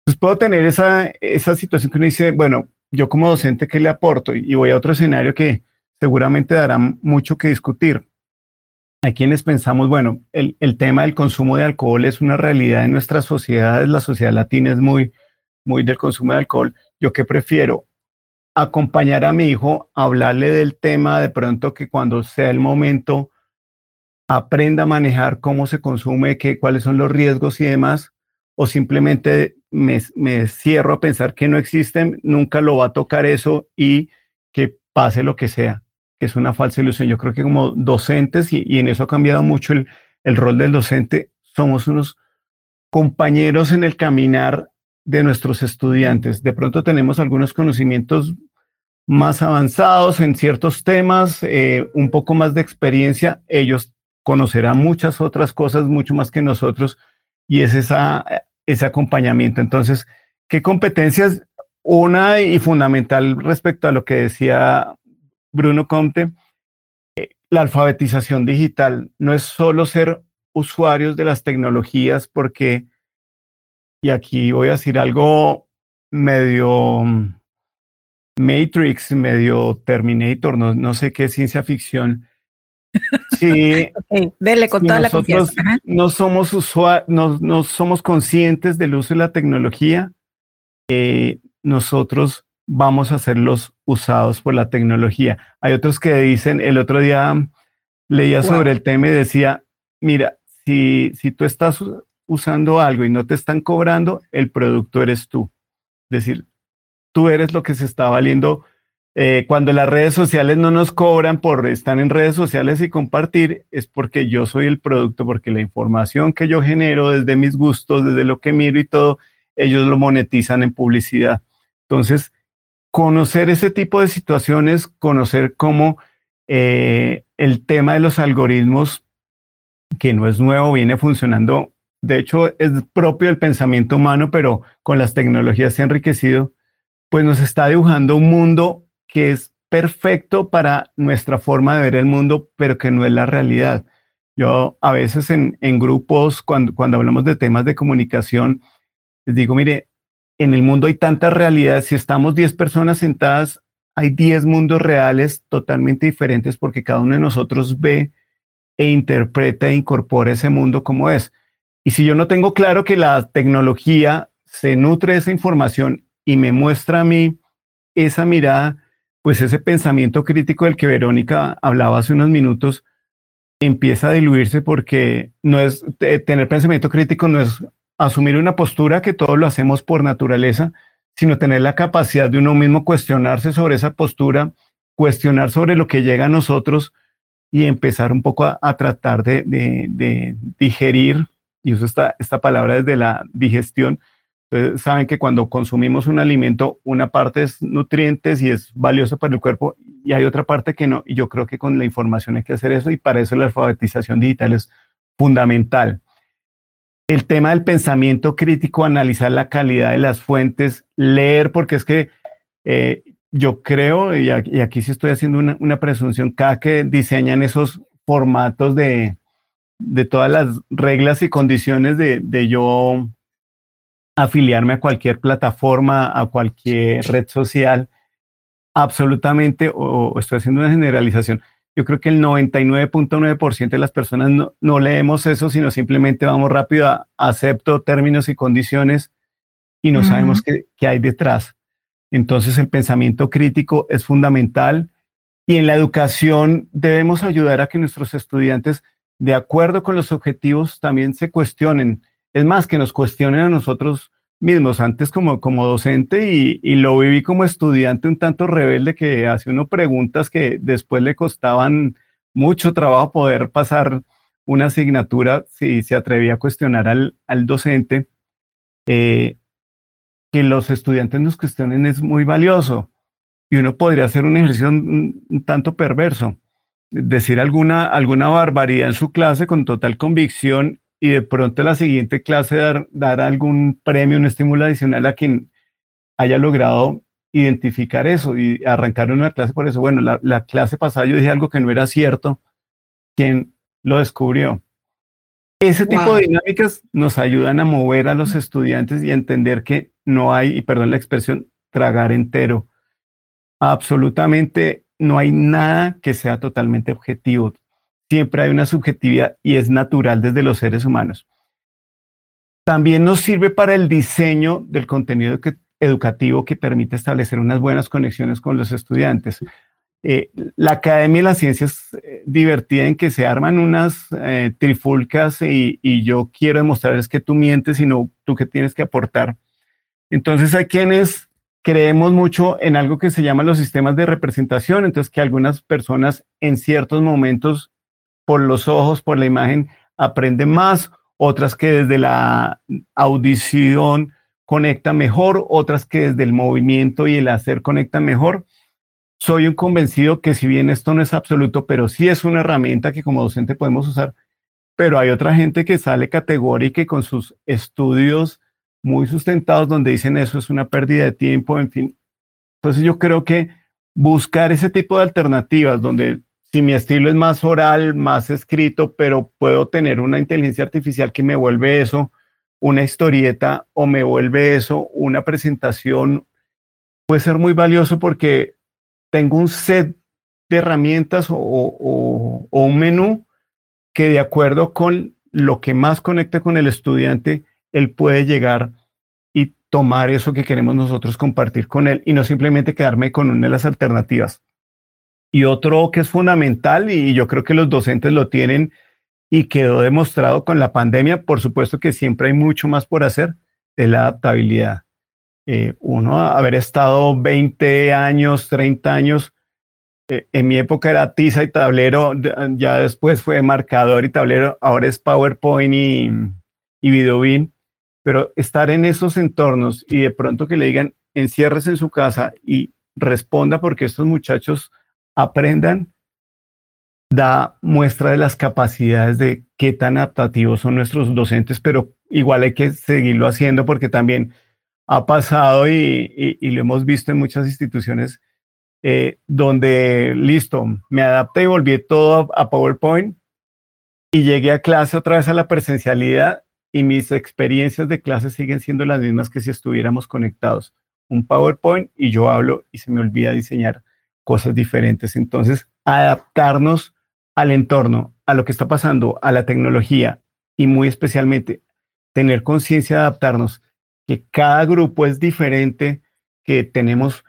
Pues puedo tener esa, esa situación que uno dice, bueno, yo como docente, ¿qué le aporto? Y voy a otro escenario que seguramente dará mucho que discutir. Hay quienes pensamos, bueno, el, el tema del consumo de alcohol es una realidad en nuestras sociedades, la sociedad latina es muy, muy del consumo de alcohol. ¿Yo qué prefiero? Acompañar a mi hijo, hablarle del tema de pronto que cuando sea el momento aprenda a manejar cómo se consume, qué, cuáles son los riesgos y demás, o simplemente me, me, cierro a pensar que no existen, nunca lo va a tocar eso y que pase lo que sea, que es una falsa ilusión. Yo creo que como docentes, y, y en eso ha cambiado mucho el, el rol del docente, somos unos compañeros en el caminar de nuestros estudiantes. De pronto tenemos algunos conocimientos más avanzados en ciertos temas, eh, un poco más de experiencia. Ellos conocerán muchas otras cosas, mucho más que nosotros, y es esa, ese acompañamiento. Entonces, ¿qué competencias? Una y fundamental respecto a lo que decía Bruno Comte, eh, la alfabetización digital no es solo ser usuarios de las tecnologías, porque y aquí voy a decir algo medio mm, Matrix, medio Terminator, no, no sé qué ciencia ficción. (laughs) Sí, dele con toda la confianza. No somos usuarios, no, no, somos conscientes del uso de la tecnología. Eh, nosotros vamos a ser los usados por la tecnología. Hay otros que dicen, el otro día leía sobre el tema y decía, mira, si, si tú estás usando algo y no te están cobrando, el producto eres tú. Es decir, tú eres lo que se está valiendo. Eh, cuando las redes sociales no nos cobran por estar en redes sociales y compartir, es porque yo soy el producto, porque la información que yo genero desde mis gustos, desde lo que miro y todo, ellos lo monetizan en publicidad. Entonces, conocer ese tipo de situaciones, conocer cómo eh, el tema de los algoritmos, que no es nuevo, viene funcionando de hecho es propio del pensamiento humano, pero con las tecnologías se ha enriquecido, pues nos está dibujando un mundo que es perfecto para nuestra forma de ver el mundo, pero que no es la realidad. Yo a veces en, grupos, cuando, cuando hablamos de temas de comunicación, les digo, mire, en el mundo hay tantas realidades, si estamos 10 personas sentadas, hay 10 mundos reales totalmente diferentes porque cada uno de nosotros ve e interpreta e incorpora ese mundo como es. Y si yo no tengo claro que la tecnología se nutre de esa información y me muestra a mí esa mirada, pues ese pensamiento crítico del que Verónica hablaba hace unos minutos empieza a diluirse porque no es tener pensamiento crítico no es asumir una postura que todos lo hacemos por naturaleza, sino tener la capacidad de uno mismo cuestionarse sobre esa postura, cuestionar sobre lo que llega a nosotros y empezar un poco a, tratar de, de digerir y uso esta, esta palabra desde la digestión. Saben que cuando consumimos un alimento, una parte es nutrientes y es valioso para el cuerpo y hay otra parte que no. Y yo creo que con la información hay que hacer eso y para eso la alfabetización digital es fundamental. El tema del pensamiento crítico, analizar la calidad de las fuentes, leer, porque es que eh, yo creo, y aquí, sí estoy haciendo una, una presunción, cada que diseñan esos formatos de, de todas las reglas y condiciones de, de yo afiliarme a cualquier plataforma, a cualquier red social, absolutamente, o, estoy haciendo una generalización, yo creo que el 99.9% de las personas no, leemos eso, sino simplemente vamos rápido a acepto términos y condiciones y no sabemos qué, qué hay detrás. Entonces el pensamiento crítico es fundamental y en la educación debemos ayudar a que nuestros estudiantes de acuerdo con los objetivos, también se cuestionen. Es más, que nos cuestionen a nosotros mismos, antes como, como docente y, lo viví como estudiante un tanto rebelde que hace uno preguntas que después le costaban mucho trabajo poder pasar una asignatura, si se atrevía a cuestionar al, al docente, eh, que los estudiantes nos cuestionen es muy valioso. Y uno podría hacer un ejercicio un, tanto perverso, decir alguna, alguna barbaridad en su clase con total convicción y de pronto la siguiente clase dar, dar algún premio, un estímulo adicional a quien haya logrado identificar eso y arrancar una clase por eso. Bueno, la, la clase pasada yo dije algo que no era cierto. ¿Quién lo descubrió? Ese tipo de dinámicas nos ayudan a mover a los estudiantes y a entender que no hay, y perdón la expresión, tragar entero. Absolutamente no hay nada que sea totalmente objetivo. Siempre hay una subjetividad y es natural desde los seres humanos. También nos sirve para el diseño del contenido educativo que permite establecer unas buenas conexiones con los estudiantes. Eh, la Academia de las Ciencias eh, divertida en que se arman unas eh, trifulcas y, y, yo quiero demostrarles que tú mientes y no tú que tienes que aportar. Entonces hay quienes creemos mucho en algo que se llama los sistemas de representación, entonces que algunas personas en ciertos momentos por los ojos, por la imagen, aprenden más, otras que desde la audición conectan mejor, otras que desde el movimiento y el hacer conectan mejor. Soy un convencido que si bien esto no es absoluto, pero sí es una herramienta que como docente podemos usar, pero hay otra gente que sale categórica y con sus estudios muy sustentados donde dicen eso es una pérdida de tiempo, en fin. Entonces yo creo que buscar ese tipo de alternativas donde si mi estilo es más oral, más escrito, pero puedo tener una inteligencia artificial que me vuelve eso una historieta o me vuelve eso una presentación, puede ser muy valioso porque tengo un set de herramientas o, o un menú que de acuerdo con lo que más conecte con el estudiante, él puede llegar y tomar eso que queremos nosotros compartir con él y no simplemente quedarme con una de las alternativas. Y otro que es fundamental, y yo creo que los docentes lo tienen y quedó demostrado con la pandemia, por supuesto que siempre hay mucho más por hacer, es la adaptabilidad. Eh, uno, haber estado 20 años, 30 años, eh, en mi época era tiza y tablero, ya después fue marcador y tablero, ahora es PowerPoint y, y VideoBeam pero estar en esos entornos y de pronto que le digan, enciérrese en su casa y responda porque estos muchachos aprendan, da muestra de las capacidades de qué tan adaptativos son nuestros docentes, pero igual hay que seguirlo haciendo porque también ha pasado y, lo hemos visto en muchas instituciones eh, donde, listo, me adapté y volví todo a PowerPoint y llegué a clase otra vez a la presencialidad y mis experiencias de clase siguen siendo las mismas que si estuviéramos conectados. Un PowerPoint y yo hablo y se me olvida diseñar cosas diferentes. Entonces, adaptarnos al entorno, a lo que está pasando, a la tecnología y muy especialmente tener conciencia de adaptarnos, que cada grupo es diferente, que tenemos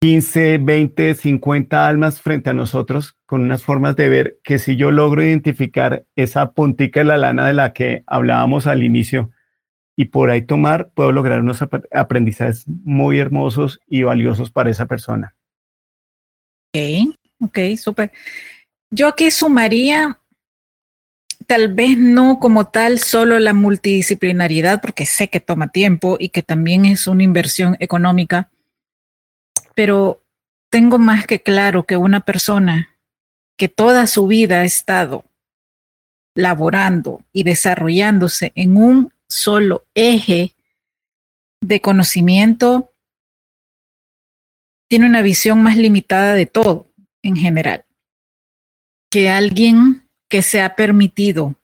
15, 20, 50 almas frente a nosotros con unas formas de ver que si yo logro identificar esa puntica de la lana de la que hablábamos al inicio y por ahí tomar, puedo lograr unos aprendizajes muy hermosos y valiosos para esa persona. Ok, ok, súper. Yo aquí sumaría tal vez no como tal solo la multidisciplinaridad, porque sé que toma tiempo y que también es una inversión económica, pero tengo más que claro que una persona que toda su vida ha estado laborando y desarrollándose en un solo eje de conocimiento, tiene una visión más limitada de todo en general. Que alguien que se ha permitido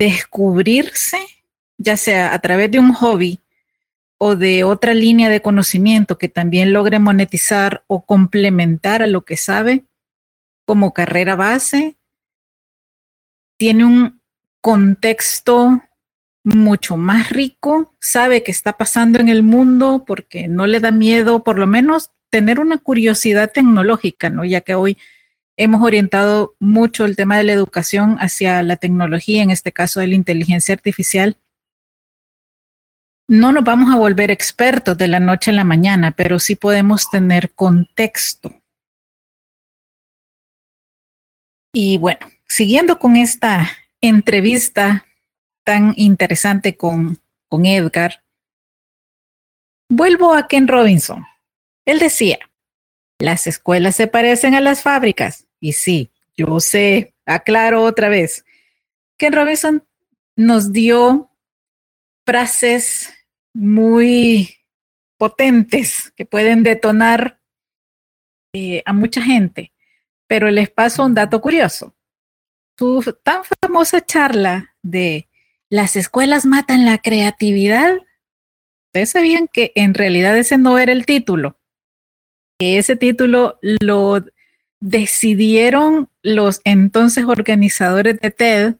descubrirse, ya sea a través de un hobby o de otra línea de conocimiento que también logre monetizar o complementar a lo que sabe como carrera base, tiene un contexto mucho más rico, sabe qué está pasando en el mundo porque no le da miedo, por lo menos tener una curiosidad tecnológica, ¿no? Ya que hoy hemos orientado mucho el tema de la educación hacia la tecnología, en este caso de la inteligencia artificial, no nos vamos a volver expertos de la noche a la mañana, pero sí podemos tener contexto. Y bueno, siguiendo con esta entrevista tan interesante con, con Edgar, vuelvo a Ken Robinson. Él decía, las escuelas se parecen a las fábricas. Y sí, yo sé, aclaro otra vez. Ken Robinson nos dio frases muy potentes que pueden detonar eh, a mucha gente. Pero les paso un dato curioso. Su tan famosa charla de las escuelas matan la creatividad. Ustedes sabían que en realidad ese no era el título. Ese título lo decidieron los entonces organizadores de TED.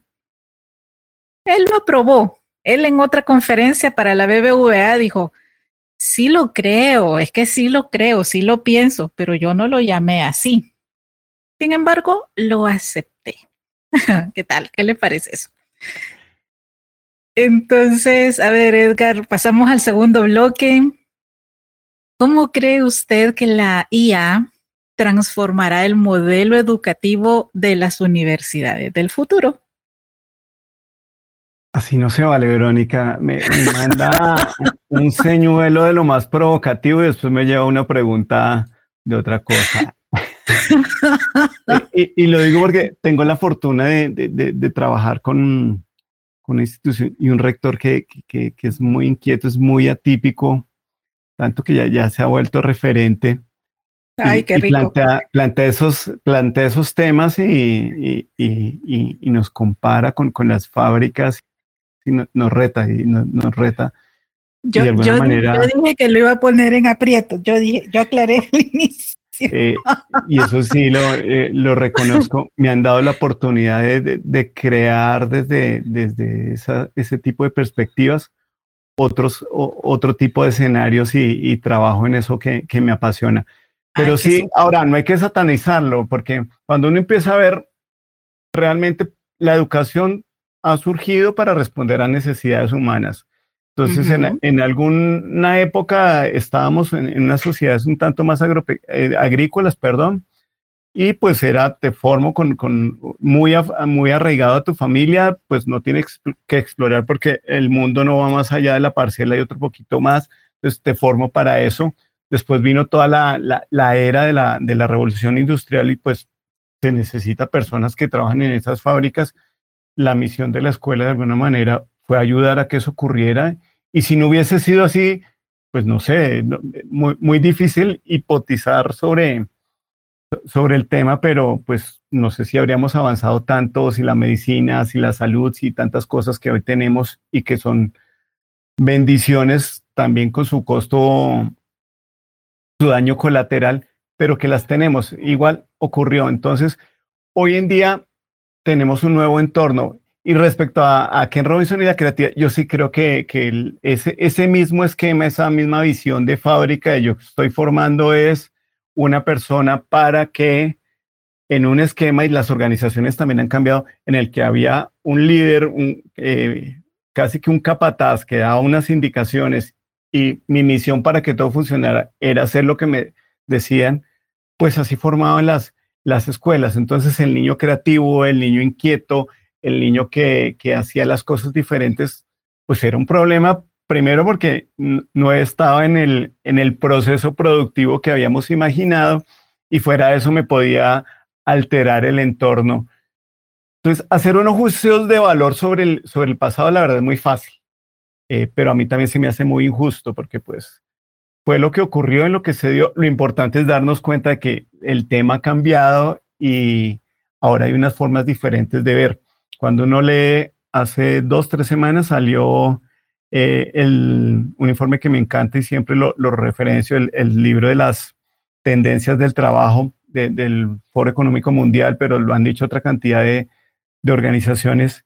Él lo aprobó. Él en otra conferencia para la BBVA dijo, sí lo creo, es que sí lo creo, sí lo pienso, pero yo no lo llamé así. Sin embargo, lo acepté. (laughs) ¿Qué tal? ¿Qué le parece eso? Entonces, a ver, Edgar, pasamos al segundo bloque. ¿Cómo cree usted que la IA transformará el modelo educativo de las universidades del futuro? Así no se vale, Verónica. Me, manda un señuelo de lo más provocativo y después me lleva una pregunta de otra cosa. y, lo digo porque tengo la fortuna de, trabajar con, una institución y un rector que, es muy inquieto, es muy atípico, tanto que ya, ya se ha vuelto referente. Ay, qué rico. plantea, plantea, esos, plantea esos temas y, nos compara con, con las fábricas nos, reta y nos, reta. Yo, yo, dije que lo iba a poner en aprieto, yo dije, yo aclaré el (laughs) inicio. Eh, y eso sí lo, eh, lo, reconozco, me han dado la oportunidad de, de, crear desde, desde esa, ese tipo de perspectivas otros, otro tipo de escenarios y, y trabajo en eso que, que me apasiona. Pero sí, ahora no hay que satanizarlo, porque cuando uno empieza a ver realmente la educación ha surgido para responder a necesidades humanas. Entonces, en, alguna época estábamos en, unas sociedades un tanto más eh, agrícolas, perdón, y pues era, te formo con, con muy, muy arraigado a tu familia, pues no tienes que explorar porque el mundo no va más allá de la parcela y otro poquito más, entonces te formo para eso. Después vino toda la, la, la era de la, de la revolución industrial y pues se necesita personas que trabajan en esas fábricas la misión de la escuela de alguna manera fue ayudar a que eso ocurriera. Y si no hubiese sido así, pues no sé, muy, muy difícil hipotizar sobre, sobre el tema, pero pues no sé si habríamos avanzado tanto, si la medicina, si la salud, si tantas cosas que hoy tenemos y que son bendiciones también con su costo, su daño colateral, pero que las tenemos. Igual ocurrió. Entonces, hoy en día tenemos un nuevo entorno. Y respecto a, Ken Robinson y la creatividad, yo sí creo que, que ese, ese mismo esquema, esa misma visión de fábrica que yo estoy formando es una persona para que en un esquema, y las organizaciones también han cambiado, en el que había un líder, un, eh, casi que un capataz que daba unas indicaciones y mi misión para que todo funcionara era hacer lo que me decían, pues así formaban las, las escuelas. Entonces el niño creativo, el niño inquieto, el niño que, hacía las cosas diferentes, pues era un problema primero porque no estaba en el, en el proceso productivo que habíamos imaginado y fuera de eso me podía alterar el entorno. Entonces, hacer unos juicios de valor sobre el, sobre el pasado, la verdad es muy fácil, eh, pero a mí también se me hace muy injusto porque pues fue lo que ocurrió en lo que se dio. Lo importante es darnos cuenta de que el tema ha cambiado y ahora hay unas formas diferentes de ver. Cuando uno lee, hace dos, tres semanas salió eh, el, un informe que me encanta y siempre lo, referencio, el, libro de las tendencias del trabajo del Foro Económico Mundial, pero lo han dicho otra cantidad de, de organizaciones.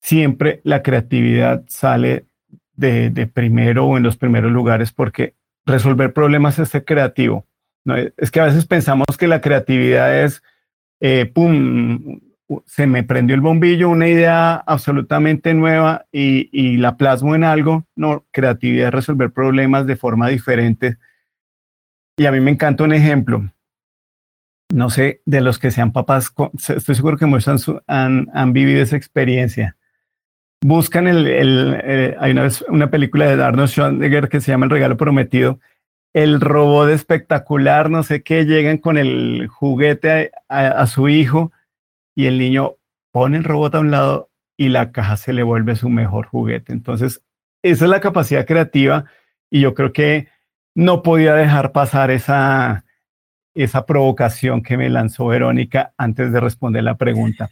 Siempre la creatividad sale de primero o en los primeros lugares porque resolver problemas es ser creativo. Es que a veces pensamos que la creatividad es, eh, pum, se me prendió el bombillo, una idea absolutamente nueva y, la plasmo en algo. No, creatividad es resolver problemas de forma diferente. Y a mí me encanta un ejemplo. no sé, de los que sean papás, estoy seguro que muchos han, han, vivido esa experiencia. Buscan el eh, hay una vez una película de Arnold Schwarzenegger que se llama El regalo prometido, el robot espectacular, no sé qué, llegan con el juguete a, su hijo y el niño pone el robot a un lado y la caja se le vuelve su mejor juguete. Entonces, esa es la capacidad creativa y yo creo que no podía dejar pasar esa, esa provocación que me lanzó Verónica antes de responder la pregunta.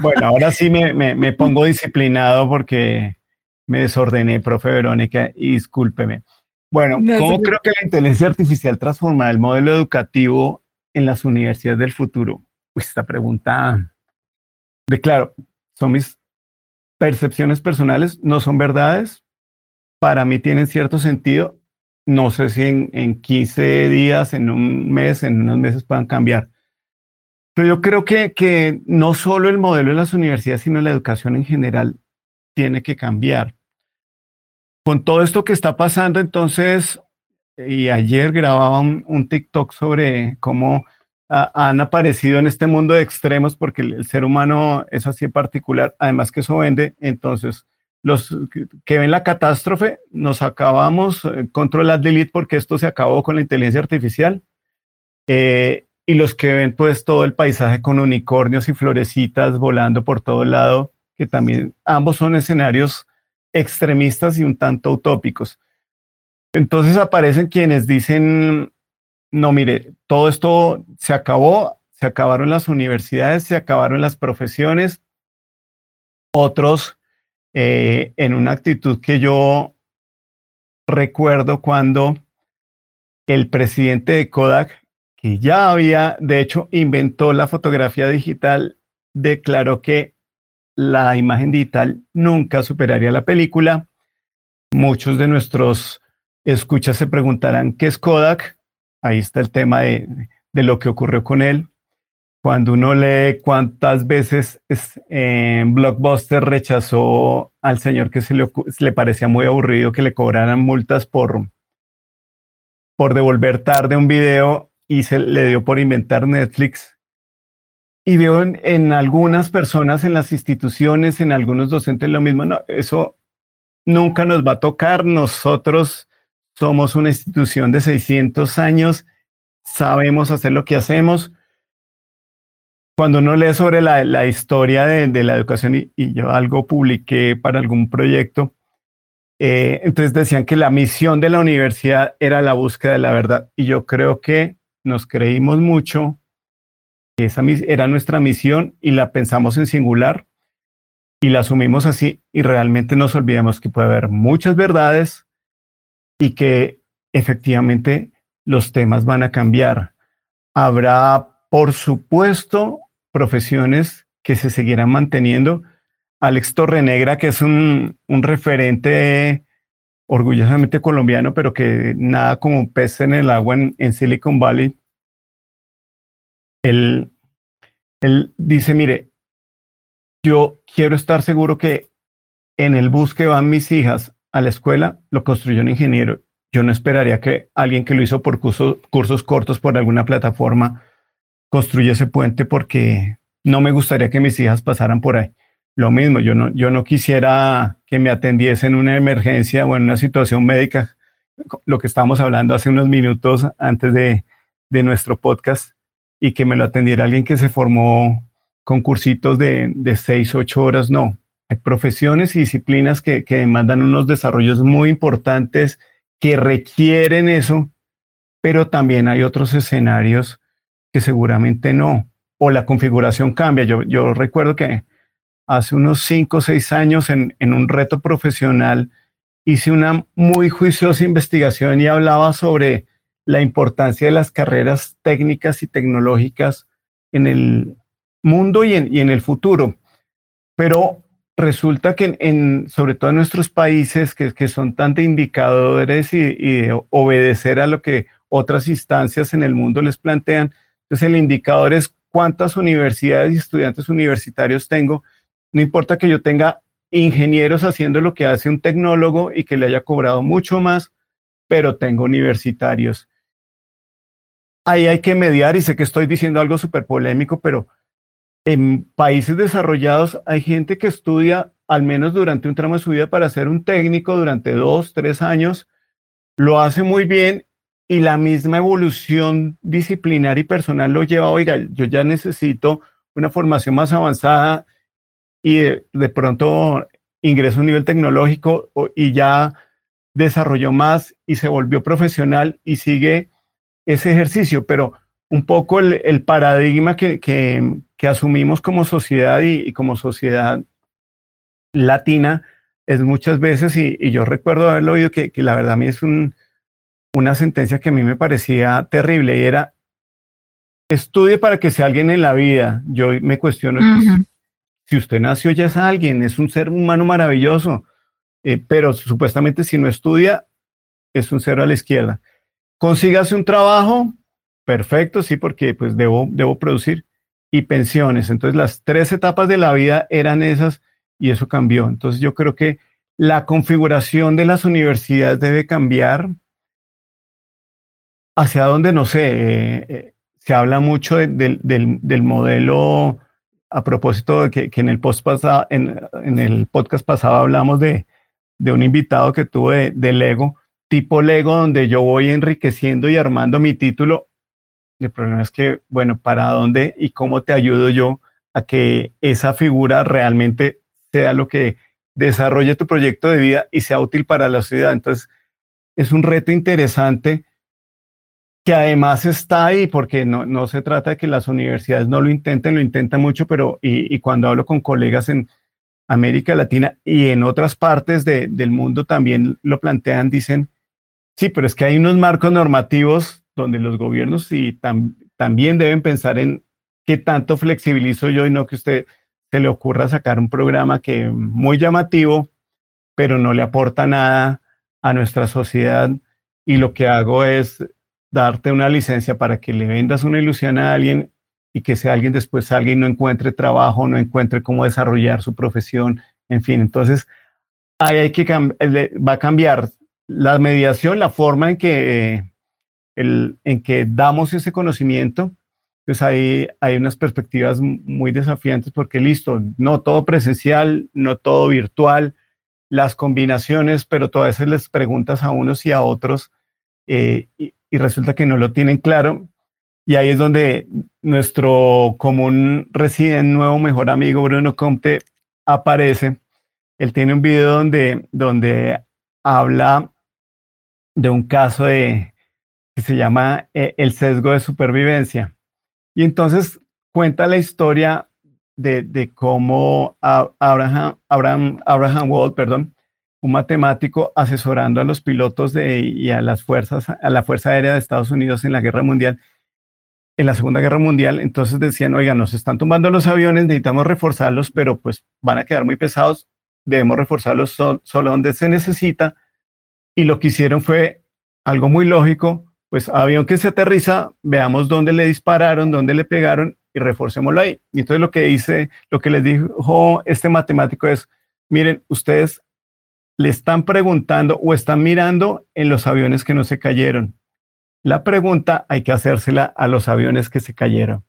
Bueno, ahora sí me, me pongo disciplinado porque me desordené, profe Verónica, y discúlpeme. Bueno, ¿cómo creo que la inteligencia artificial transformará el modelo educativo en las universidades del futuro? Pues esta pregunta, de claro, son mis percepciones personales, no son verdades. Para mí tienen cierto sentido. No sé si en, en 15 días, en un mes, en unos meses puedan cambiar. Pero yo creo que, que no solo el modelo de las universidades, sino la educación en general tiene que cambiar con todo esto que está pasando, entonces, y ayer grababa un, TikTok sobre cómo han aparecido en este mundo de extremos, porque el, ser humano es así en particular, además que eso vende, entonces los que ven la catástrofe, nos acabamos, eh, control delete porque esto se acabó con la inteligencia artificial, eh, y los que ven pues todo el paisaje con unicornios y florecitas volando por todo lado, que también ambos son escenarios extremistas y un tanto utópicos. Entonces aparecen quienes dicen, no, mire, todo esto se acabó, se acabaron las universidades, se acabaron las profesiones. Otros, eh, en una actitud que yo recuerdo cuando el presidente de Kodak, que ya había, de hecho, inventó la fotografía digital, declaró que la imagen digital nunca superaría la película. Muchos de nuestros escuchas se preguntarán qué es Kodak. Ahí está el tema de, lo que ocurrió con él. Cuando uno lee cuántas veces en Blockbuster rechazó al señor que se le, le, parecía muy aburrido que le cobraran multas por, por devolver tarde un video y se le dio por inventar Netflix, y veo en, algunas personas, en las instituciones, en algunos docentes lo mismo. No, eso nunca nos va a tocar. Nosotros somos una institución de 600 años, sabemos hacer lo que hacemos. Cuando uno lee sobre la, historia de, la educación y, yo algo publiqué para algún proyecto, eh, entonces decían que la misión de la universidad era la búsqueda de la verdad. Y yo creo que nos creímos mucho esa era nuestra misión y la pensamos en singular y la asumimos así y realmente nos olvidamos que puede haber muchas verdades y que efectivamente los temas van a cambiar. Habrá, por supuesto, profesiones que se seguirán manteniendo. Alex Torrenegra, que es un, un referente orgullosamente colombiano, pero que nada como pez en el agua en Silicon Valley, él, él dice, mire, yo quiero estar seguro que en el bus que van mis hijas a la escuela lo construyó un ingeniero. Yo no esperaría que alguien que lo hizo por cursos cortos por alguna plataforma construya ese puente porque no me gustaría que mis hijas pasaran por ahí. Lo mismo, yo no, yo no quisiera que me atendiesen en una emergencia o en una situación médica, lo que estábamos hablando hace unos minutos antes de, de nuestro podcast, y que me lo atendiera alguien que se formó con cursitos de, de seis, ocho horas, no. Hay profesiones y disciplinas que, que demandan unos desarrollos muy importantes que requieren eso, pero también hay otros escenarios que seguramente no. O la configuración cambia. Yo, yo recuerdo que hace unos cinco o seis años en, en un reto profesional hice una muy juiciosa investigación y hablaba sobre la importancia de las carreras técnicas y tecnológicas en el mundo y en, el futuro. Pero resulta que en, sobre todo en nuestros países que, que son tan de indicadores y, y, obedecer a lo que otras instancias en el mundo les plantean, entonces el indicador es cuántas universidades y estudiantes universitarios tengo. No importa que yo tenga ingenieros haciendo lo que hace un tecnólogo y que le haya cobrado mucho más, pero tengo universitarios. Ahí hay que mediar y sé que estoy diciendo algo súper polémico, pero en países desarrollados hay gente que estudia al menos durante un tramo de su vida para ser un técnico durante dos, tres años, lo hace muy bien y la misma evolución disciplinar y personal lo lleva, oiga, yo ya necesito una formación más avanzada y de, pronto ingreso a un nivel tecnológico y ya desarrolló más y se volvió profesional y sigue ese ejercicio, pero un poco el, paradigma que, que, asumimos como sociedad y, como sociedad latina es muchas veces, y, yo recuerdo haberlo oído, que, la verdad a mí es un, una sentencia que a mí me parecía terrible y era, estudie para que sea alguien en la vida. Yo me cuestiono, pues, si usted nació ya es alguien, es un ser humano maravilloso, eh, pero supuestamente si no estudia, es un cero a la izquierda. Consígase un trabajo, perfecto, sí, porque pues debo, debo producir, y pensiones. Entonces las tres etapas de la vida eran esas y eso cambió. Entonces yo creo que la configuración de las universidades debe cambiar hacia donde, no sé, eh, eh, se habla mucho del, modelo, a propósito de que, en, el post pasado, en, el podcast pasado hablamos de, un invitado que tuve de, Lego, tipo Lego, donde yo voy enriqueciendo y armando mi título. El problema es que, bueno, ¿para dónde y cómo te ayudo yo a que esa figura realmente sea lo que desarrolle tu proyecto de vida y sea útil para la sociedad? Entonces, es un reto interesante que además está ahí, porque no, no se trata de que las universidades no lo intenten, lo intentan mucho, pero y, cuando hablo con colegas en América Latina y en otras partes del mundo también lo plantean, dicen, sí, pero es que hay unos marcos normativos donde los gobiernos también deben pensar en qué tanto flexibilizo yo y no que usted se le ocurra sacar un programa que muy llamativo, pero no le aporta nada a nuestra sociedad y lo que hago es darte una licencia para que le vendas una ilusión a alguien y que ese alguien después salga y no encuentre trabajo, no encuentre cómo desarrollar su profesión, en fin. Entonces, hay que va a cambiar la mediación, la forma en que, el, en que damos ese conocimiento. Pues ahí hay unas perspectivas muy desafiantes porque listo, no todo presencial, no todo virtual, las combinaciones, pero todas esas les preguntas a unos y a otros eh, y resulta que no lo tienen claro. Y ahí es donde nuestro común residente, nuevo mejor amigo Bruno Comte aparece. Él tiene un video donde, donde habla de un caso de, que se llama eh, el sesgo de supervivencia. Y entonces cuenta la historia de, de cómo Abraham, Abraham, Abraham Wald, perdón, un matemático asesorando a los pilotos de, y a las fuerzas, a la Fuerza Aérea de Estados Unidos en la Guerra Mundial, en la Segunda Guerra Mundial. Entonces decían, oiga, nos están tumbando los aviones, necesitamos reforzarlos, pero pues van a quedar muy pesados, debemos reforzarlos solo donde se necesita. Y lo que hicieron fue algo muy lógico, pues avión que se aterriza, veamos dónde le dispararon, dónde le pegaron y reforcémoslo ahí. Y entonces lo que dice, lo que les dijo este matemático es, miren, ustedes le están preguntando o están mirando en los aviones que no se cayeron. La pregunta hay que hacérsela a los aviones que se cayeron,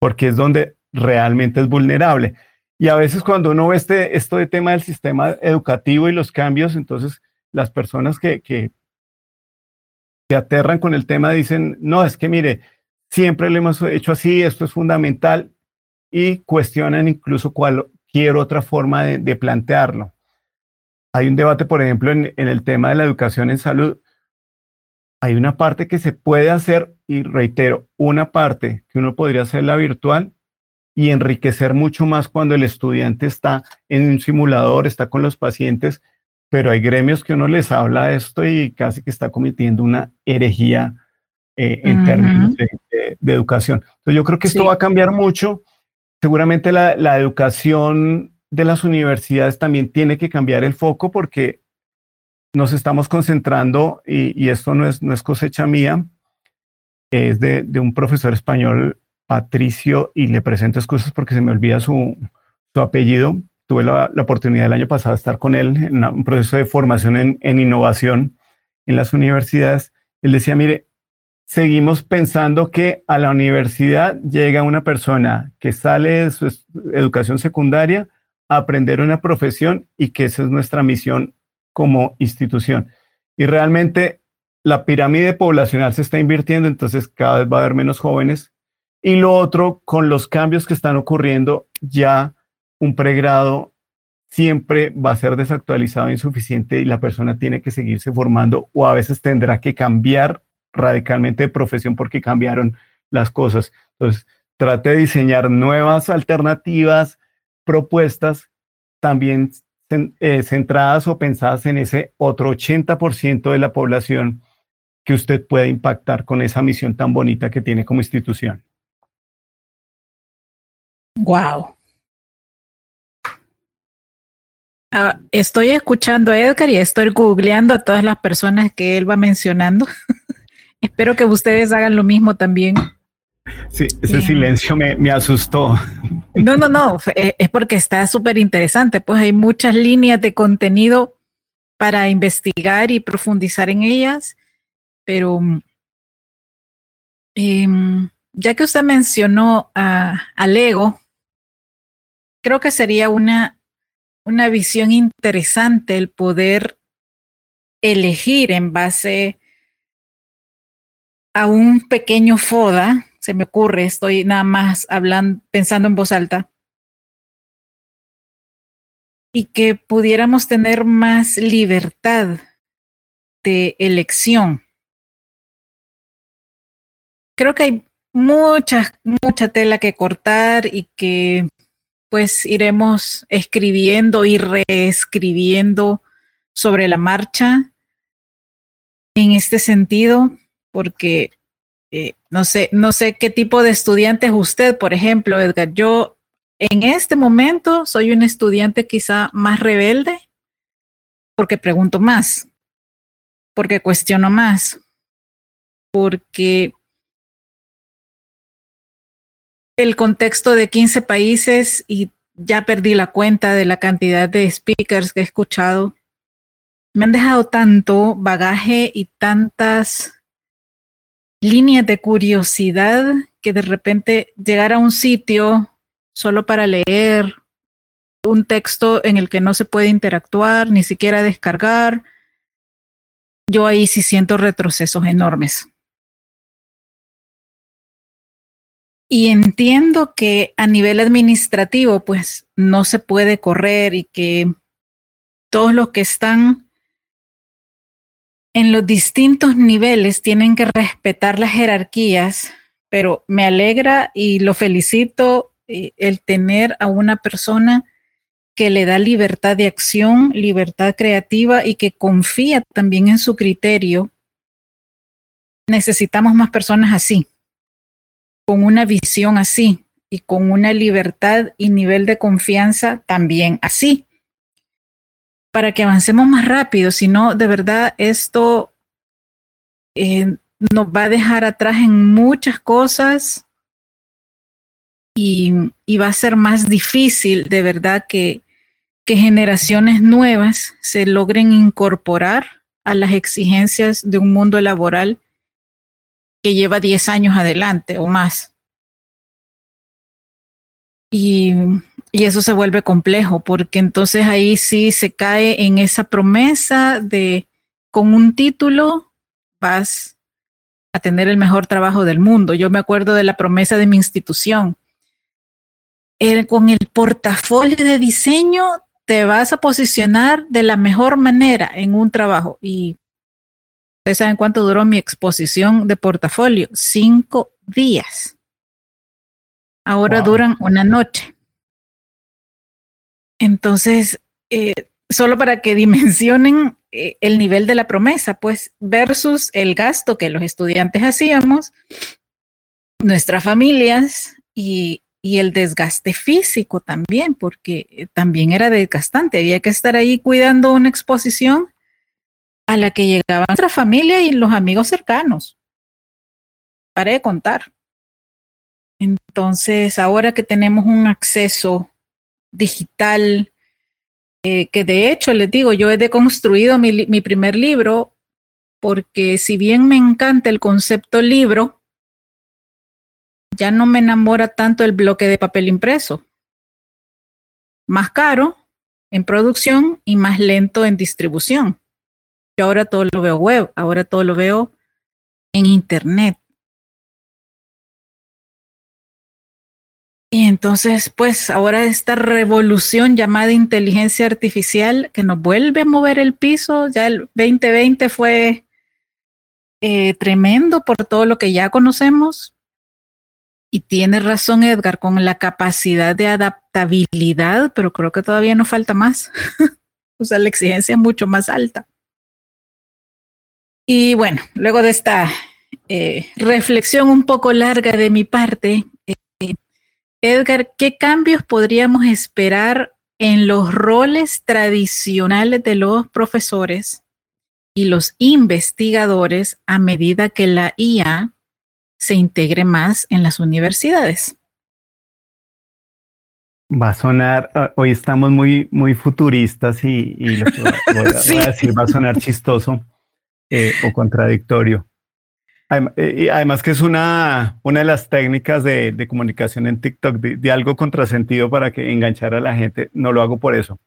porque es donde realmente es vulnerable. Y a veces cuando uno ve este, esto de tema del sistema educativo y los cambios, entonces las personas que, que se aterran con el tema dicen, no, es que mire, siempre lo hemos hecho así, esto es fundamental, y cuestionan incluso cualquier otra forma de plantearlo. Hay un debate, por ejemplo, en, el tema de la educación en salud. Hay una parte que se puede hacer, y reitero, una parte que uno podría hacer la virtual y enriquecer mucho más cuando el estudiante está en un simulador, está con los pacientes, pero hay gremios que uno les habla de esto y casi que está cometiendo una herejía eh, en términos de, educación. Entonces yo creo que esto va a cambiar mucho. Seguramente la, la educación de las universidades también tiene que cambiar el foco porque nos estamos concentrando, y, esto no es, no es cosecha mía, es de, un profesor español, Patricio, y le presento excusas porque se me olvida su, apellido. Tuve la, oportunidad el año pasado de estar con él en un proceso de formación en, en innovación en las universidades. Él decía, mire, seguimos pensando que a la universidad llega una persona que sale de su educación secundaria a aprender una profesión y que esa es nuestra misión como institución. Y realmente la pirámide poblacional se está invirtiendo, entonces cada vez va a haber menos jóvenes. Y lo otro, con los cambios que están ocurriendo, ya un pregrado siempre va a ser desactualizado insuficiente y la persona tiene que seguirse formando o a veces tendrá que cambiar radicalmente de profesión porque cambiaron las cosas. Entonces, trate de diseñar nuevas alternativas, propuestas, también eh, centradas o pensadas en ese otro 80% de la población que usted puede impactar con esa misión tan bonita que tiene como institución. Wow. Ah, estoy escuchando a Edgar y estoy googleando a todas las personas que él va mencionando. (laughs) Espero que ustedes hagan lo mismo también. Sí, ese silencio me, me, asustó. No, no, no, eh, es porque está súper interesante, pues hay muchas líneas de contenido para investigar y profundizar en ellas pero em, ya que usted mencionó a, al ego, creo que sería una, una visión interesante el poder elegir en base a un pequeño FODA, se me ocurre, estoy nada más hablando, pensando en voz alta, y que pudiéramos tener más libertad de elección. Creo que hay mucha, mucha tela que cortar y que pues iremos escribiendo y reescribiendo sobre la marcha en este sentido, porque eh, no sé, no sé qué tipo de estudiante es usted, por ejemplo, Edgar. Yo en este momento soy un estudiante quizá más rebelde porque pregunto más, porque cuestiono más, porque el contexto de 15 países y ya perdí la cuenta de la cantidad de speakers que he escuchado. Me han dejado tanto bagaje y tantas líneas de curiosidad que de repente llegar a un sitio solo para leer un texto en el que no se puede interactuar, ni siquiera descargar, yo ahí sí siento retrocesos enormes. Y entiendo que a nivel administrativo, pues no se puede correr y que todos los que están en los distintos niveles tienen que respetar las jerarquías, pero me alegra y lo felicito eh, el tener a una persona que le da libertad de acción, libertad creativa y que confía también en su criterio. Necesitamos más personas así con una visión así y con una libertad y nivel de confianza también así, para que avancemos más rápido, si no, de verdad esto eh, nos va a dejar atrás en muchas cosas y, y, va a ser más difícil de verdad que, que generaciones nuevas se logren incorporar a las exigencias de un mundo laboral que lleva 10 años adelante o más. Y, y, eso se vuelve complejo porque entonces ahí sí se cae en esa promesa de con un título vas a tener el mejor trabajo del mundo. Yo me acuerdo de la promesa de mi institución. con el portafolio de diseño te vas a posicionar de la mejor manera en un trabajo. Y ¿Ustedes saben cuánto duró mi exposición de portafolio? Cinco días. Ahora duran una noche. Entonces, eh, solo para que (laughs) dimensionen eh, el nivel de la promesa, pues, versus el gasto que los estudiantes hacíamos, nuestras familias y, y el desgaste físico también, porque también era desgastante. Había que estar ahí cuidando una exposición a la que llegaba nuestra familia y los amigos cercanos. Para de contar. Entonces, ahora que tenemos un acceso digital, eh, que de hecho, les digo, yo he deconstruido mi, mi primer libro porque si bien me encanta el concepto libro, ya no me enamora tanto el bloque de papel impreso. Más caro en producción y más lento en distribución. Yo ahora todo lo veo web, ahora todo lo veo en internet. Y entonces, pues ahora esta revolución llamada inteligencia artificial que nos vuelve a mover el piso, ya el 2020 fue eh, tremendo por todo lo que ya conocemos. Y tiene razón Edgar con la capacidad de adaptabilidad, pero creo que todavía nos falta más. (laughs) o sea, la exigencia es mucho más alta. Y bueno, luego de esta eh, reflexión un poco larga de mi parte, Edgar, ¿qué cambios podríamos esperar en los roles tradicionales de los profesores y los investigadores a medida que la IA se integre más en las universidades? Va a sonar, ah, hoy estamos muy, muy futuristas y, lo que voy a, (laughs) decir va a sonar chistoso eh, o contradictorio. Eh, además que es una, una de las técnicas de, de comunicación en TikTok, de, algo contrasentido para que enganchar a la gente. No lo hago por eso.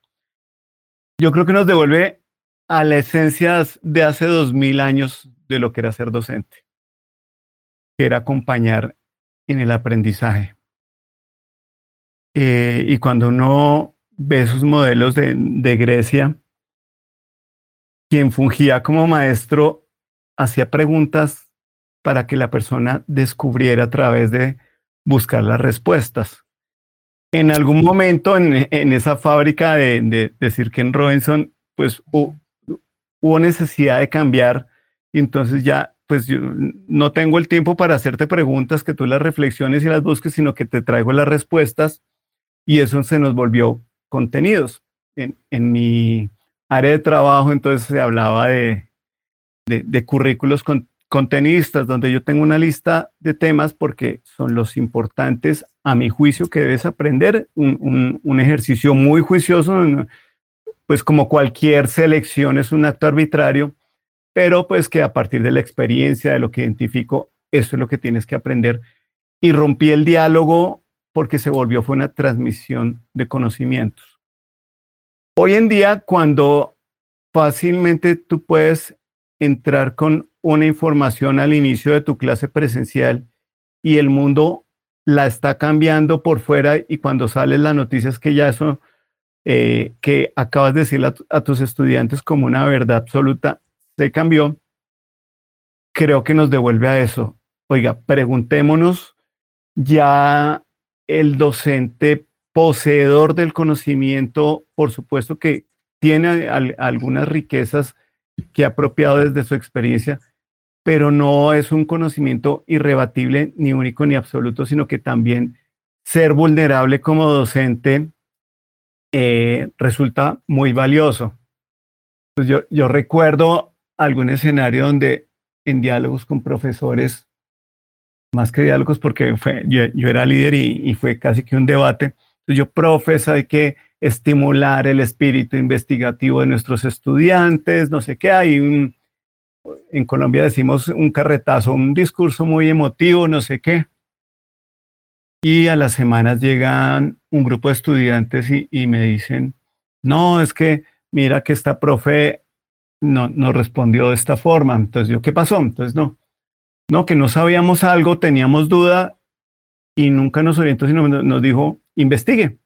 Yo creo que nos devuelve a la esencia de hace dos mil años de lo que era ser docente, que era acompañar en el aprendizaje. Eh, y cuando uno ve esos modelos de, de Grecia, quien fungía como maestro hacía preguntas para que la persona descubriera a través de buscar las respuestas. En algún momento en, esa fábrica de, de, Sir Ken Robinson, pues hubo necesidad de cambiar entonces ya, pues yo no tengo el tiempo para hacerte preguntas, que tú las reflexiones y las busques, sino que te traigo las respuestas y eso se nos volvió contenidos. En, en mi área de trabajo entonces se hablaba de, de, currículos con, contenistas, donde yo tengo una lista de temas porque son los importantes a mi juicio que debes aprender, un, un, ejercicio muy juicioso, pues como cualquier selección es un acto arbitrario, pero pues que a partir de la experiencia, de lo que identifico, eso es lo que tienes que aprender. Y rompí el diálogo porque se volvió, fue una transmisión de conocimientos. Hoy en día, cuando fácilmente tú puedes entrar con una información al inicio de tu clase presencial y el mundo la está cambiando por fuera y cuando sale la noticia es que ya eso eh, que acabas de decir a, tus estudiantes como una verdad absoluta se cambió, creo que nos devuelve a eso. Oiga, preguntémonos, ya el docente poseedor del conocimiento, por supuesto que tiene algunas riquezas que ha apropiado desde su experiencia, pero no es un conocimiento irrebatible, ni único, ni absoluto, sino que también ser vulnerable como docente eh, resulta muy valioso. Pues yo, yo recuerdo algún escenario donde en diálogos con profesores, más que diálogos porque fue, yo, era líder y, fue casi que un debate, yo, profesa, hay que estimular el espíritu investigativo de nuestros estudiantes, no sé qué, hay en Colombia decimos un carretazo, un discurso muy emotivo, no sé qué. Y a las semanas llegan un grupo de estudiantes y, me dicen, no, es que mira que esta profe no, no respondió de esta forma. Entonces yo, ¿qué pasó? Entonces no, no, que no sabíamos algo, teníamos duda y nunca nos orientó, sino nos dijo, investigue.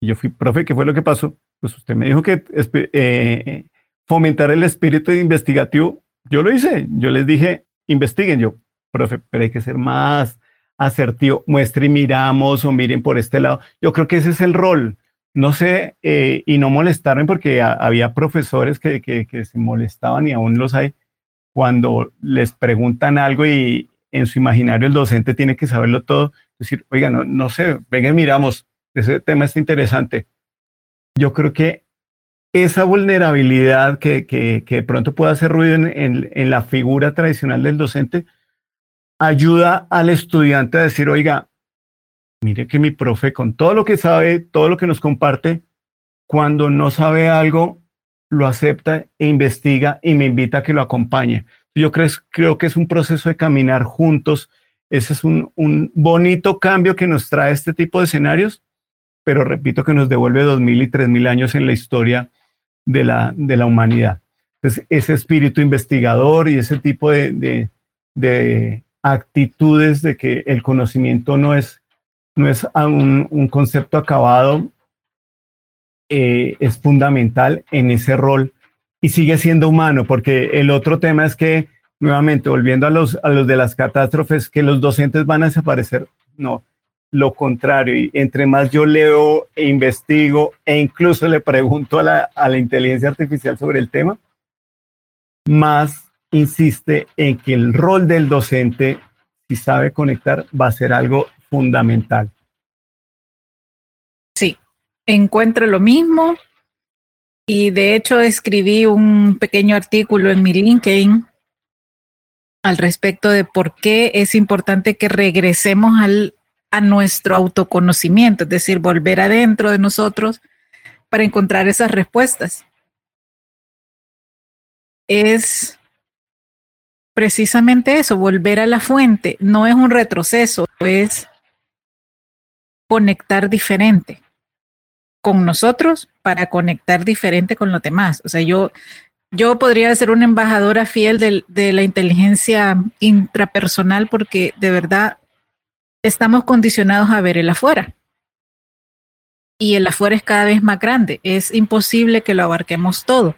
Y yo fui, profe, ¿qué fue lo que pasó? Pues usted me dijo que eh, fomentar el espíritu investigativo yo lo hice, yo les dije, investiguen, yo, profe, pero hay que ser más asertivo, muestre y miramos o miren por este lado. Yo creo que ese es el rol. No sé, eh, y no molestarme porque había profesores que, que, se molestaban y aún los hay cuando les preguntan algo y en su imaginario el docente tiene que saberlo todo. Decir, oiga, no, no sé, venga, miramos, ese tema está interesante. Yo creo que esa vulnerabilidad que, que, de pronto puede hacer ruido en, en, la figura tradicional del docente, ayuda al estudiante a decir, oiga, mire que mi profe con todo lo que sabe, todo lo que nos comparte, cuando no sabe algo, lo acepta e investiga y me invita a que lo acompañe. Yo creo, que es un proceso de caminar juntos. Ese es un, bonito cambio que nos trae este tipo de escenarios, pero repito que nos devuelve dos mil y tres mil años en la historia de la, humanidad. Entonces, ese espíritu investigador y ese tipo de, de, de actitudes de que el conocimiento no es, un concepto acabado, eh, es fundamental en ese rol y sigue siendo humano, porque el otro tema es que, nuevamente, volviendo a los, a los de las catástrofes, que los docentes van a desaparecer. No, lo contrario, y entre más yo leo e investigo e incluso le pregunto a la, a la inteligencia artificial sobre el tema, más insiste en que el rol del docente, si sabe conectar, va a ser algo fundamental. Sí, encuentro lo mismo y de hecho escribí un pequeño artículo en mi LinkedIn al respecto de por qué es importante que regresemos al, a nuestro autoconocimiento, es decir, volver adentro de nosotros para encontrar esas respuestas. Es precisamente eso, volver a la fuente. No es un retroceso, es conectar diferente con nosotros para conectar diferente con los demás. O sea, yo, yo podría ser una embajadora fiel de, de la inteligencia intrapersonal porque de verdad estamos condicionados a ver el afuera. Y el afuera es cada vez más grande. Es imposible que lo abarquemos todo.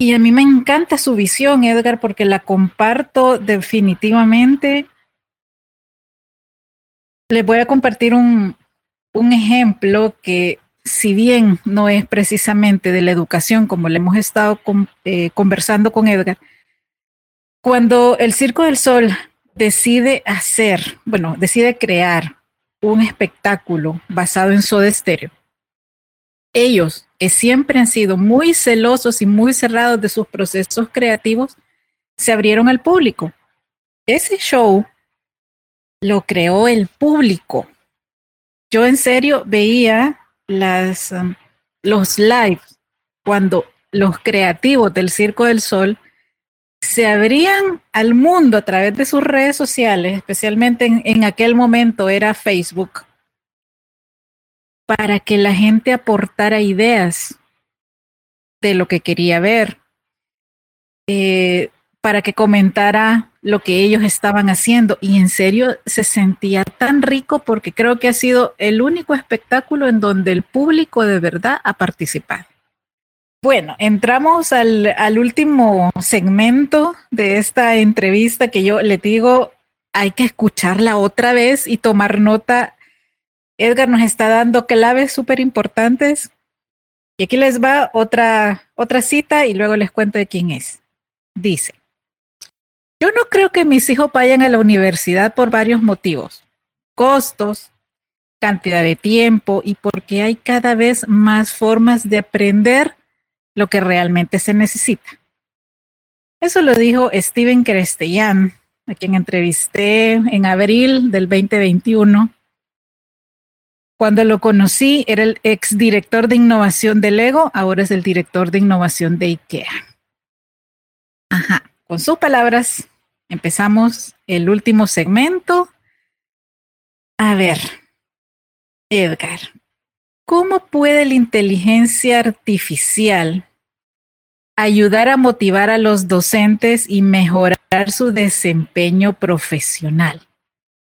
Y a mí me encanta su visión, Edgar, porque la comparto definitivamente. Les voy a compartir un, un ejemplo que si bien no es precisamente de la educación como le hemos estado eh, conversando con Edgar, cuando el Circo del Sol decide hacer, bueno, decide crear un espectáculo basado en Soda Stereo, ellos, que siempre han sido muy celosos y muy cerrados de sus procesos creativos, se abrieron al público. Ese show lo creó el público yo en serio veía um, los lives cuando los creativos del Circo del Sol se abrían al mundo a través de sus redes sociales, especialmente en, en aquel momento era Facebook, para que la gente aportara ideas de lo que quería ver, eh, para que comentara lo que ellos estaban haciendo y en serio se sentía tan rico porque creo que ha sido el único espectáculo en donde el público de verdad ha participado. Bueno, entramos al, al último segmento de esta entrevista que yo le digo, hay que escucharla otra vez y tomar nota. Edgar nos está dando claves súper importantes. Y aquí les va otra, otra cita y luego les cuento de quién es. Dice, yo no creo que mis hijos vayan a la universidad por varios motivos. Costos, cantidad de tiempo y porque hay cada vez más formas de aprender lo que realmente se necesita. Eso lo dijo Steven Crestellán, a quien entrevisté en abril del 2021. Cuando lo conocí, era el exdirector de innovación de Lego, ahora es el director de innovación de IKEA. Ajá, con sus palabras, Empezamos el último segmento. A ver, Edgar, ¿cómo puede la inteligencia artificial ayudar a motivar a los docentes y mejorar su desempeño profesional?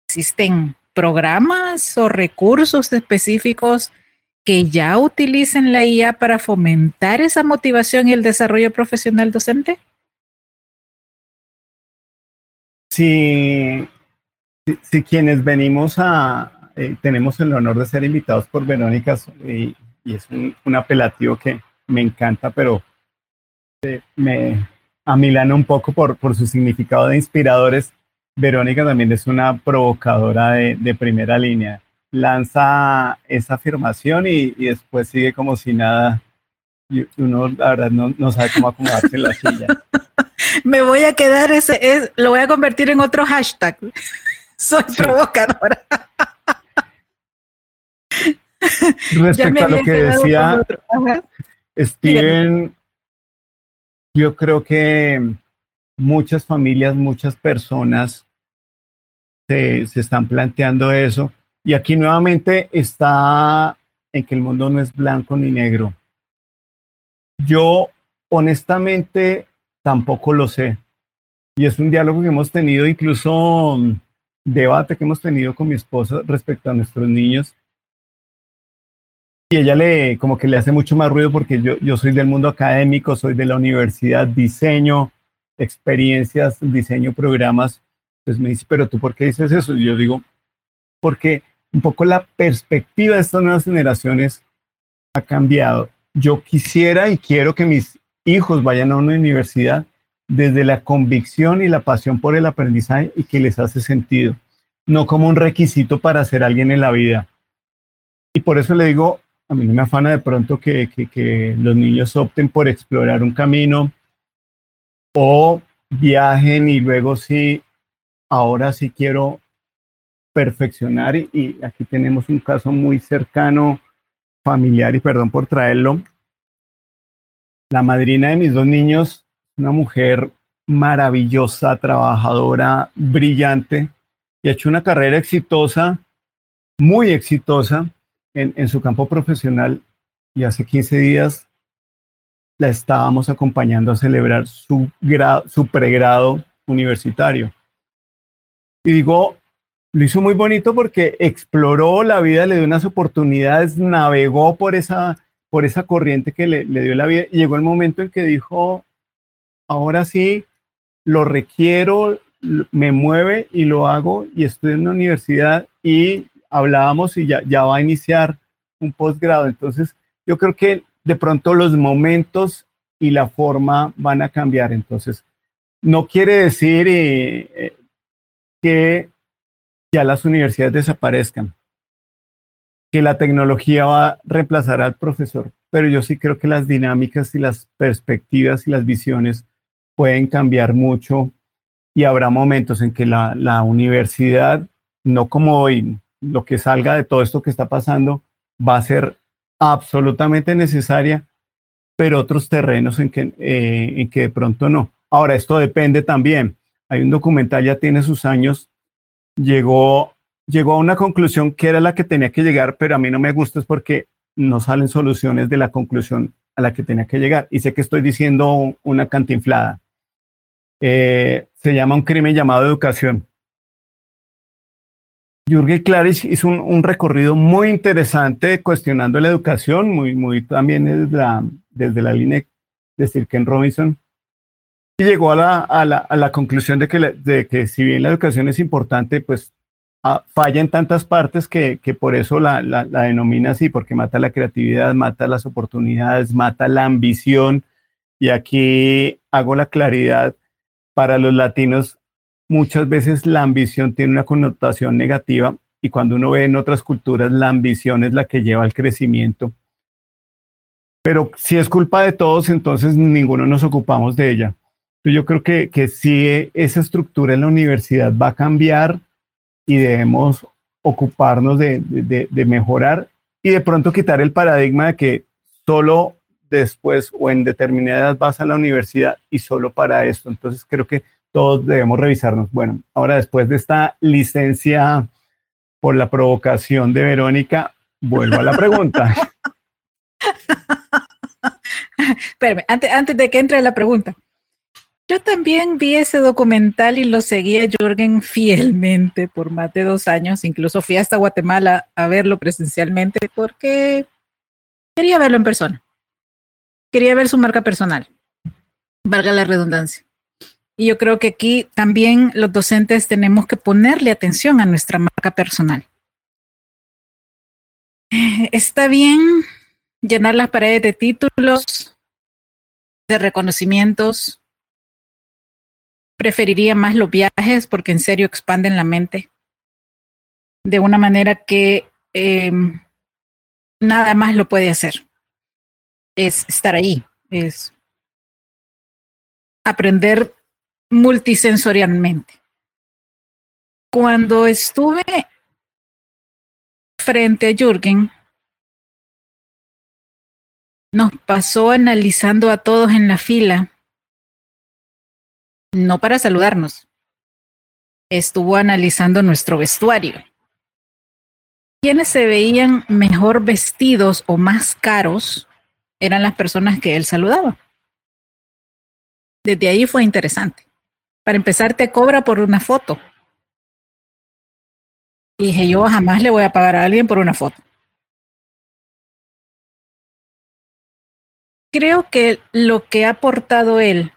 ¿Existen programas o recursos específicos que ya utilicen la IA para fomentar esa motivación y el desarrollo profesional docente? Si, si, quienes venimos a, eh, tenemos el honor de ser invitados por Verónica y, es un, apelativo que me encanta, pero eh, me amilana un poco por, por su significado de inspiradores. Verónica también es una provocadora de, de primera línea. Lanza esa afirmación y, después sigue como si nada. Uno, la verdad, no, no sabe cómo acomodarse en la silla. Me voy a quedar ese, es, lo voy a convertir en otro hashtag. (laughs) Soy provocadora. Respecto a lo que decía, Steven, yo creo que muchas familias, muchas personas se, se, están planteando eso. Y aquí nuevamente está en que el mundo no es blanco ni negro. Yo honestamente tampoco lo sé. Y es un diálogo que hemos tenido, incluso mm, debate que hemos tenido con mi esposa respecto a nuestros niños. Y ella le, como que le hace mucho más ruido porque yo, yo soy del mundo académico, soy de la universidad, diseño, experiencias, diseño, programas. Pues me dice, pero tú, ¿por qué dices eso? Y yo digo, porque un poco la perspectiva de estas nuevas generaciones ha cambiado. Yo quisiera y quiero que mis hijos vayan a una universidad desde la convicción y la pasión por el aprendizaje y que les hace sentido, no como un requisito para ser alguien en la vida. Y por eso le digo, a mí me afana de pronto que, que los niños opten por explorar un camino o viajen y luego sí, ahora sí quiero perfeccionar y aquí tenemos un caso muy cercano, familiar y perdón por traerlo, la madrina de mis dos niños, una mujer maravillosa, trabajadora, brillante, y ha hecho una carrera exitosa, muy exitosa en, su campo profesional. Y hace 15 días la estábamos acompañando a celebrar su, su pregrado universitario. Y digo, lo hizo muy bonito porque exploró la vida, le dio unas oportunidades, navegó por esa por esa corriente que le, dio la vida. Llegó el momento en que dijo, ahora sí, lo requiero, me mueve y lo hago y estoy en la universidad y hablábamos y ya, ya va a iniciar un posgrado. Entonces, yo creo que de pronto los momentos y la forma van a cambiar. Entonces, no quiere decir eh, eh, que ya las universidades desaparezcan que la tecnología va a reemplazar al profesor, pero yo sí creo que las dinámicas y las perspectivas y las visiones pueden cambiar mucho y habrá momentos en que la, universidad, no como hoy, lo que salga de todo esto que está pasando, va a ser absolutamente necesaria, pero otros terrenos en que, eh, en que de pronto no. Ahora, esto depende también. Hay un documental, ya tiene sus años, llegó llegó a una conclusión que era la que tenía que llegar, pero a mí no me gusta es porque no salen soluciones de la conclusión a la que tenía que llegar. Y sé que estoy diciendo una cantinflada. Eh, se llama un crimen llamado educación. Jürgen Klarich hizo un, recorrido muy interesante cuestionando la educación, muy, muy también desde la, desde la línea de Sir Ken Robinson, y llegó a la, a la, a la conclusión de que, de que si bien la educación es importante, pues Falla en tantas partes que, por eso la, la, denomina así, porque mata la creatividad, mata las oportunidades, mata la ambición. Y aquí hago la claridad, para los latinos muchas veces la ambición tiene una connotación negativa y cuando uno ve en otras culturas la ambición es la que lleva al crecimiento. Pero si es culpa de todos, entonces ninguno nos ocupamos de ella. Yo creo que, que si esa estructura en la universidad va a cambiar, y debemos ocuparnos de, mejorar y de pronto quitar el paradigma de que solo después o en determinadas vas a la universidad y solo para esto. Entonces creo que todos debemos revisarnos. Bueno, ahora después de esta licencia por la provocación de Verónica, vuelvo a la pregunta. (laughs) Espérame, antes, antes de que entre la pregunta, yo también vi ese documental y lo seguí a Jürgen fielmente por más de dos años. Incluso fui hasta Guatemala a verlo presencialmente porque quería verlo en persona. Quería ver su marca personal. Valga la redundancia. Y yo creo que aquí también los docentes tenemos que ponerle atención a nuestra marca personal. Está bien llenar las paredes de títulos, de reconocimientos, preferiría más los viajes porque en serio expanden la mente de una manera que em, nada más lo puede hacer. Es estar ahí, es aprender multisensorialmente. Cuando estuve frente a Jürgen, nos pasó analizando a todos en la fila, no para saludarnos, estuvo analizando nuestro vestuario. Quienes se veían mejor vestidos o más caros eran las personas que él saludaba. Desde ahí fue interesante. Para empezar, te cobra por una foto. Dije, yo jamás le voy a pagar a alguien por una foto. Creo que lo que ha aportado él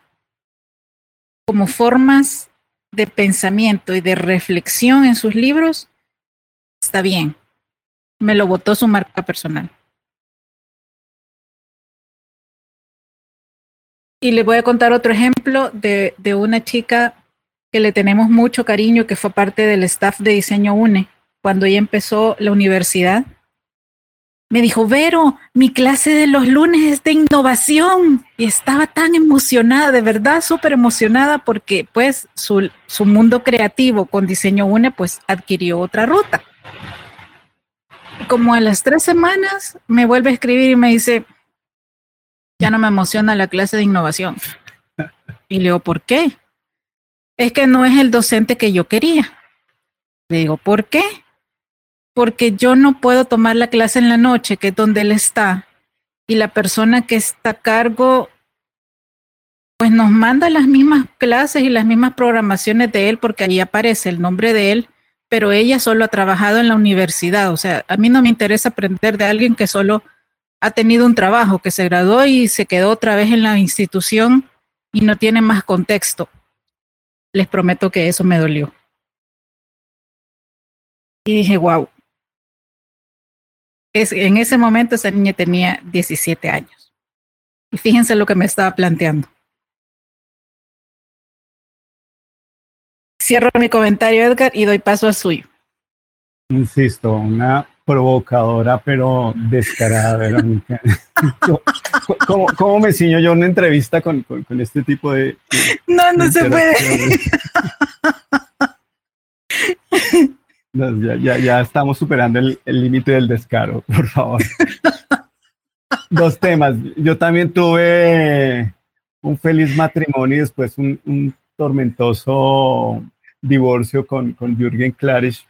como formas de pensamiento y de reflexión en sus libros está bien. Me lo votó su marca personal. Y le voy a contar otro ejemplo de, de una chica que le tenemos mucho cariño, que fue parte del staff de Diseño UNE cuando ella empezó la universidad, me dijo, Vero, mi clase de los lunes es de innovación. Y estaba tan emocionada, de verdad, súper emocionada, porque pues su, su, mundo creativo con diseño UNE pues adquirió otra ruta. Como a las tres semanas me vuelve a escribir y me dice, ya no me emociona la clase de innovación. (laughs) Y le digo, ¿por qué? Es que no es el docente que yo quería. Le digo, ¿por qué? Porque yo no puedo tomar la clase en la noche, que es donde él está, y la persona que está a cargo, pues nos manda las mismas clases y las mismas programaciones de él, porque ahí aparece el nombre de él, pero ella solo ha trabajado en la universidad. O sea, a mí no me interesa aprender de alguien que solo ha tenido un trabajo, que se graduó y se quedó otra vez en la institución y no tiene más contexto. Les prometo que eso me dolió. Y dije, wow, en ese momento esa niña tenía 17 años. Y fíjense lo que me estaba planteando. Cierro mi comentario, Edgar, y doy paso al suyo. Insisto, una provocadora, pero descarada, Verónica. (laughs) ¿Cómo, me ciño yo una entrevista con, con, este tipo de... No, no se puede. (laughs) ya, ya, estamos superando el límite del descaro, (laughs) por favor. Dos temas. Yo también tuve un feliz matrimonio y después un, tormentoso divorcio con, con Jürgen Klarisch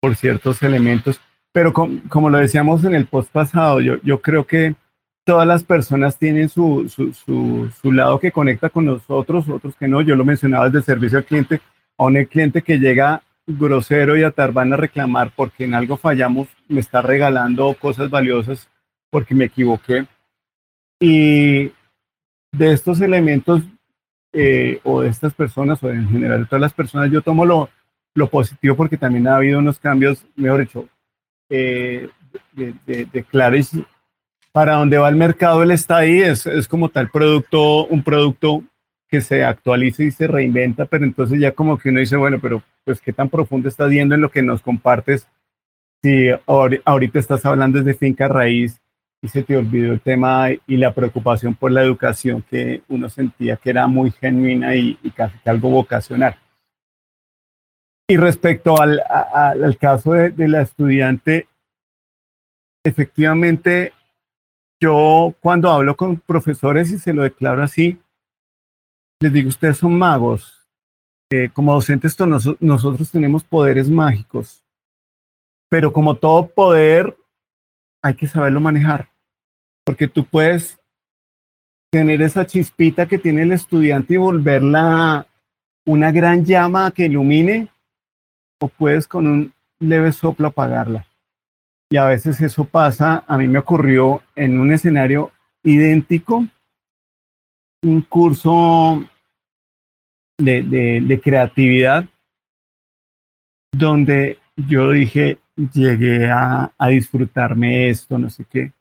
por ciertos elementos. Pero como lo decíamos en el post pasado, yo, yo creo que todas las personas tienen su, su, su, su, lado que conecta con nosotros, otros que no. Yo lo mencionaba desde servicio al cliente, a un cliente que llega grosero y atar van a reclamar porque en algo fallamos, me está regalando cosas valiosas porque me equivoqué. Y de estos elementos eh, o de estas personas o en general de todas las personas, yo tomo lo, lo positivo porque también ha habido unos cambios, mejor dicho, eh, de, de, Clarice, para dónde va el mercado, él está ahí, es, es como tal producto, un producto que se actualiza y se reinventa, pero entonces ya como que uno dice, bueno, pero pues qué tan profundo estás viendo en lo que nos compartes si ahorita estás hablando desde finca raíz y se te olvidó el tema y la preocupación por la educación que uno sentía que era muy genuina y, casi algo vocacional. Y respecto al, al caso de, de la estudiante, efectivamente, yo cuando hablo con profesores y se lo declaro así, les digo, ustedes son magos. Eh, como docentes nosotros tenemos poderes mágicos, pero como todo poder hay que saberlo manejar, porque tú puedes tener esa chispita que tiene el estudiante y volverla una gran llama que ilumine, o puedes con un leve soplo apagarla. Y a veces eso pasa, a mí me ocurrió en un escenario idéntico un curso de, creatividad donde yo dije, llegué a, a, disfrutarme esto, no sé qué.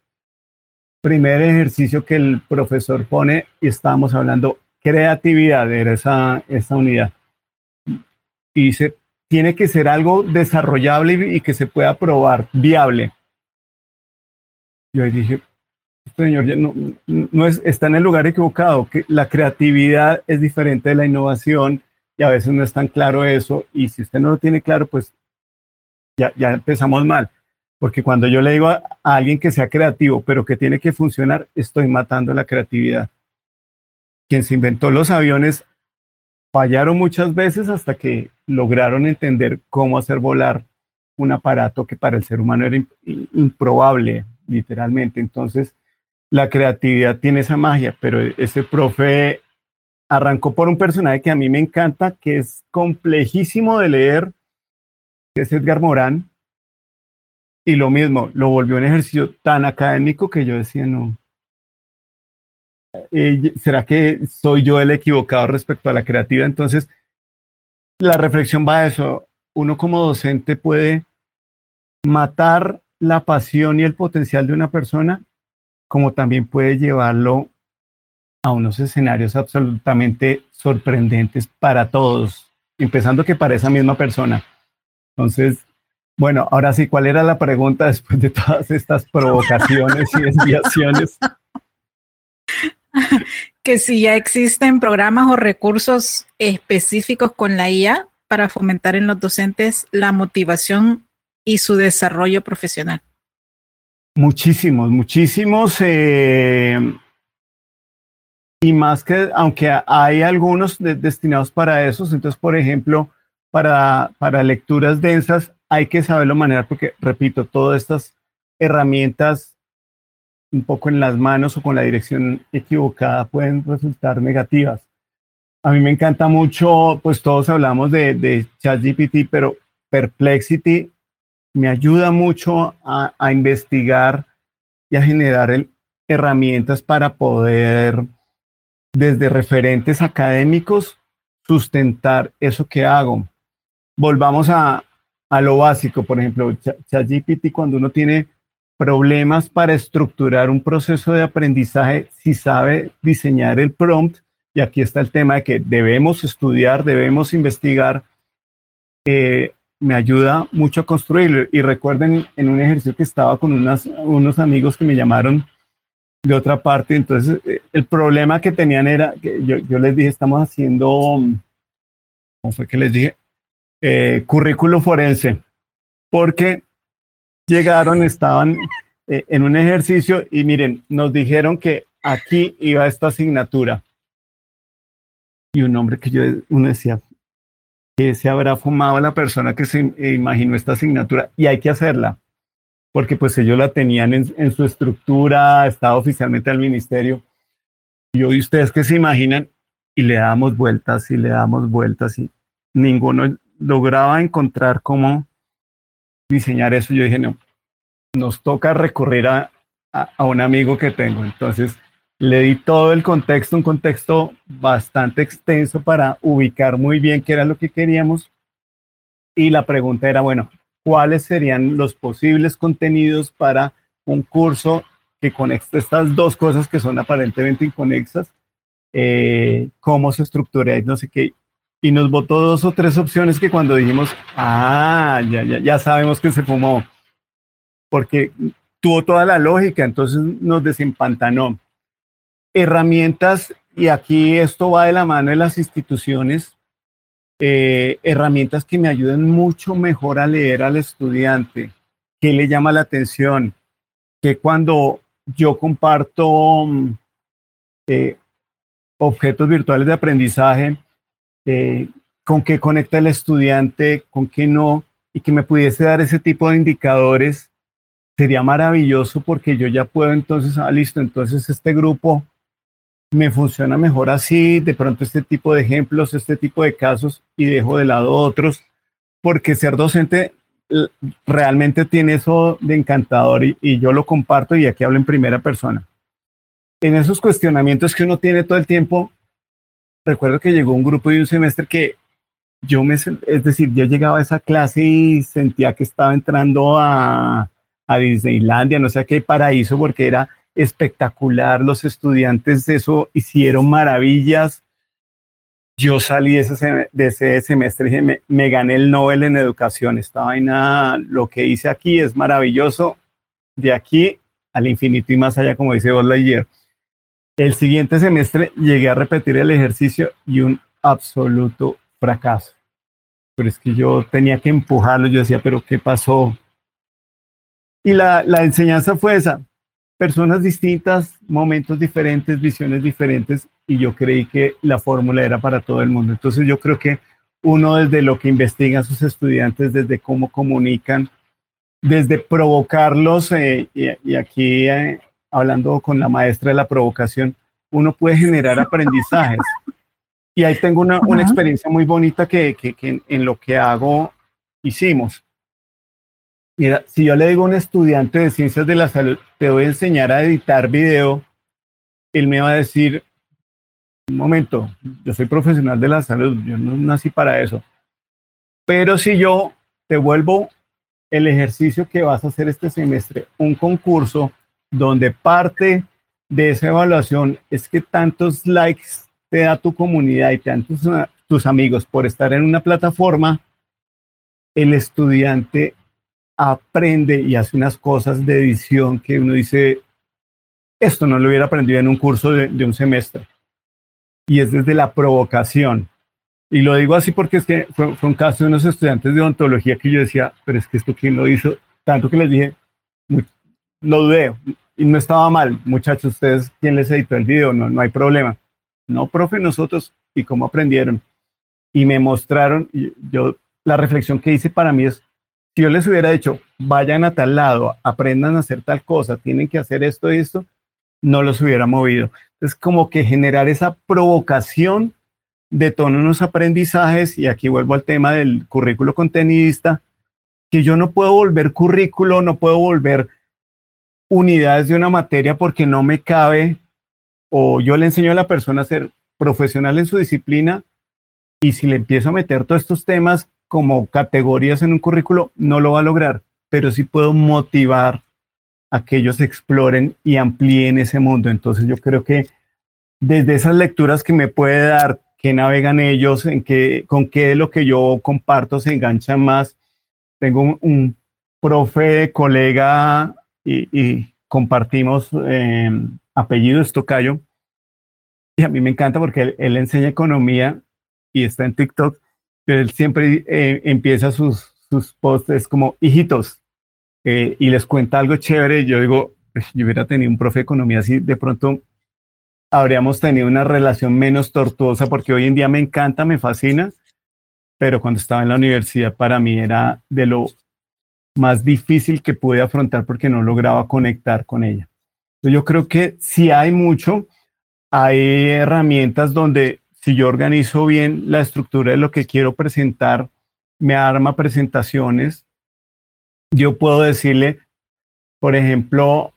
Primer ejercicio que el profesor pone y estábamos hablando creatividad, era esa, esa unidad. Y dice, tiene que ser algo desarrollable y que se pueda probar, viable. Yo dije, señor no, no es, está en el lugar equivocado, que la creatividad es diferente de la innovación y a veces no es tan claro eso y si usted no lo tiene claro, pues ya, ya empezamos mal. Porque cuando yo le digo a, alguien que sea creativo, pero que tiene que funcionar, estoy matando la creatividad. Quien se inventó los aviones fallaron muchas veces hasta que lograron entender cómo hacer volar un aparato que para el ser humano era improbable, literalmente. Entonces, la creatividad tiene esa magia, pero ese profe arrancó por un personaje que a mí me encanta, que es complejísimo de leer, que es Edgar Morán. Y lo mismo, lo volvió un ejercicio tan académico que yo decía, no, eh, ¿será que soy yo el equivocado respecto a la creatividad? Entonces, la reflexión va a eso. Uno como docente puede matar la pasión y el potencial de una persona, como también puede llevarlo a unos escenarios absolutamente sorprendentes para todos, empezando que para esa misma persona. Entonces, bueno, ahora sí, ¿cuál era la pregunta después de todas estas provocaciones y desviaciones? (laughs) que si ya existen programas o recursos específicos con la IA para fomentar en los docentes la motivación y su desarrollo profesional. Muchísimos, muchísimos. Eh, y más que, aunque hay algunos destinados para esos, entonces, por ejemplo, para, para lecturas densas hay que saberlo manejar porque, repito, todas estas herramientas un poco en las manos o con la dirección equivocada pueden resultar negativas. A mí me encanta mucho, pues todos hablamos de, de ChatGPT, pero Perplexity me ayuda mucho a, investigar y a generar herramientas para poder, desde referentes académicos, sustentar eso que hago. Volvamos a, a lo básico, por ejemplo, ChatGPT cuando uno tiene problemas para estructurar un proceso de aprendizaje si sabe diseñar el prompt. Y aquí está el tema de que debemos estudiar, debemos investigar. Eh, me ayuda mucho a construirlo. Y recuerden en un ejercicio que estaba con unas, unos amigos que me llamaron de otra parte. Entonces, eh, el problema que tenían era que yo, yo les dije, estamos haciendo, ¿cómo fue que les dije? Eh, currículo forense. Porque llegaron, estaban eh, en un ejercicio y miren, nos dijeron que aquí iba esta asignatura. Y un hombre que yo, uno decía, que se habrá fumado la persona que se imaginó esta asignatura y hay que hacerla, porque pues ellos la tenían en, su estructura, estaba oficialmente al ministerio. Y hoy ustedes que se imaginan y le damos vueltas y le damos vueltas y ninguno lograba encontrar cómo diseñar eso, yo dije, no, nos toca recurrir a, a, un amigo que tengo. Entonces, le di todo el contexto, un contexto bastante extenso para ubicar muy bien qué era lo que queríamos. Y la pregunta era, bueno, ¿cuáles serían los posibles contenidos para un curso que conecte estas dos cosas que son aparentemente inconexas? Eh, ¿Cómo se estructura y no sé qué? y nos votó dos o tres opciones que cuando dijimos, ah, ya, ya, ya sabemos que se fumó, porque tuvo toda la lógica, entonces nos desempantanó. Herramientas, y aquí esto va de la mano de las instituciones, eh, herramientas que me ayuden mucho mejor a leer al estudiante, qué le llama la atención, que cuando yo comparto mm, eh, objetos virtuales de aprendizaje, eh, con qué conecta el estudiante, con qué no, y que me pudiese dar ese tipo de indicadores, sería maravilloso porque yo ya puedo entonces, ah, listo, entonces este grupo me funciona mejor así, de pronto este tipo de ejemplos, este tipo de casos, y dejo de lado otros, porque ser docente realmente tiene eso de encantador y, yo lo comparto y aquí hablo en primera persona. En esos cuestionamientos que uno tiene todo el tiempo, recuerdo que llegó un grupo de un semestre que yo me, es decir, yo llegaba a esa clase y sentía que estaba entrando a, a Disneylandia, no sé qué paraíso, porque era espectacular. Los estudiantes de eso hicieron maravillas. Yo salí de ese, de ese semestre y dije, me, me, gané el Nobel en educación. Esta vaina, lo que hice aquí es maravilloso. De aquí al infinito y más allá, como dice Buzz ayer. El siguiente semestre llegué a repetir el ejercicio y un absoluto fracaso. Pero es que yo tenía que empujarlo, yo decía, pero ¿qué pasó? y la, la enseñanza fue esa, personas distintas, momentos diferentes, visiones diferentes, y yo creí que la fórmula era para todo el mundo. Entonces yo creo que uno desde lo que investigan sus estudiantes, desde cómo comunican, desde provocarlos, eh, y, aquí eh, hablando con la maestra de la provocación, uno puede generar (laughs) aprendizajes. Y ahí tengo una, una experiencia muy bonita que, que, que, en lo que hago hicimos. Mira, si yo le digo a un estudiante de ciencias de la salud, te voy a enseñar a editar video, él me va a decir, un momento, yo soy profesional de la salud, yo no nací para eso. Pero si yo te vuelvo el ejercicio que vas a hacer este semestre, un concurso donde parte de esa evaluación es que tantos likes te da tu comunidad y tus, tus amigos por estar en una plataforma, el estudiante aprende y hace unas cosas de edición que uno dice, esto no lo hubiera aprendido en un curso de, un semestre. Y es desde la provocación. Y lo digo así porque es que fue, un caso de unos estudiantes de odontología que yo decía, pero es que esto quién lo hizo, tanto que les dije, lo dudé y no estaba mal, muchachos, ustedes, ¿quién les editó el video? No, no hay problema. No, profe, nosotros, ¿y cómo aprendieron? Y me mostraron, y yo, la reflexión que hice para mí es, si yo les hubiera dicho, vayan a tal lado, aprendan a hacer tal cosa, tienen que hacer esto y esto, no los hubiera movido. Es como que generar esa provocación detona unos aprendizajes, y aquí vuelvo al tema del currículo contenidista, que yo no puedo volver currículo, no puedo volver unidades de una materia porque no me cabe, o yo le enseño a la persona a ser profesional en su disciplina, y si le empiezo a meter todos estos temas como categorías en un currículo, no lo va a lograr, pero sí puedo motivar a que ellos exploren y amplíen ese mundo. Entonces yo creo que desde esas lecturas que me puede dar qué navegan ellos, en qué, con qué de lo que yo comparto se enganchan más. Tengo un, profe, colega y, compartimos eh, apellidos Tocayo. Y a mí me encanta porque él, enseña economía y está en TikTok. Él siempre eh, empieza sus, sus posts como hijitos eh, y les cuenta algo chévere. Yo digo, yo hubiera tenido un profe de economía así, de pronto habríamos tenido una relación menos tortuosa porque hoy en día me encanta, me fascina, pero cuando estaba en la universidad para mí era de lo más difícil que pude afrontar porque no lograba conectar con ella. Yo creo que si hay mucho, hay herramientas donde si yo organizo bien la estructura de lo que quiero presentar, me arma presentaciones, yo puedo decirle, por ejemplo,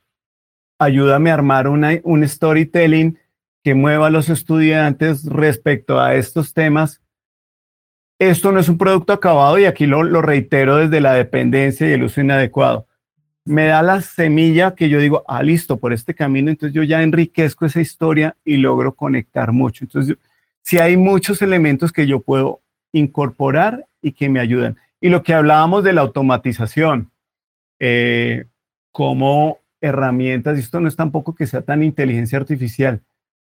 ayúdame a armar una, un storytelling que mueva a los estudiantes respecto a estos temas. Esto no es un producto acabado y aquí lo, lo reitero desde la dependencia y el uso inadecuado. Me da la semilla que yo digo, ah, listo, por este camino, entonces yo ya enriquezco esa historia y logro conectar mucho. Entonces, si hay muchos elementos que yo puedo incorporar y que me ayudan. Y lo que hablábamos de la automatización, eh, como herramientas, y esto no es tampoco que sea tan inteligencia artificial,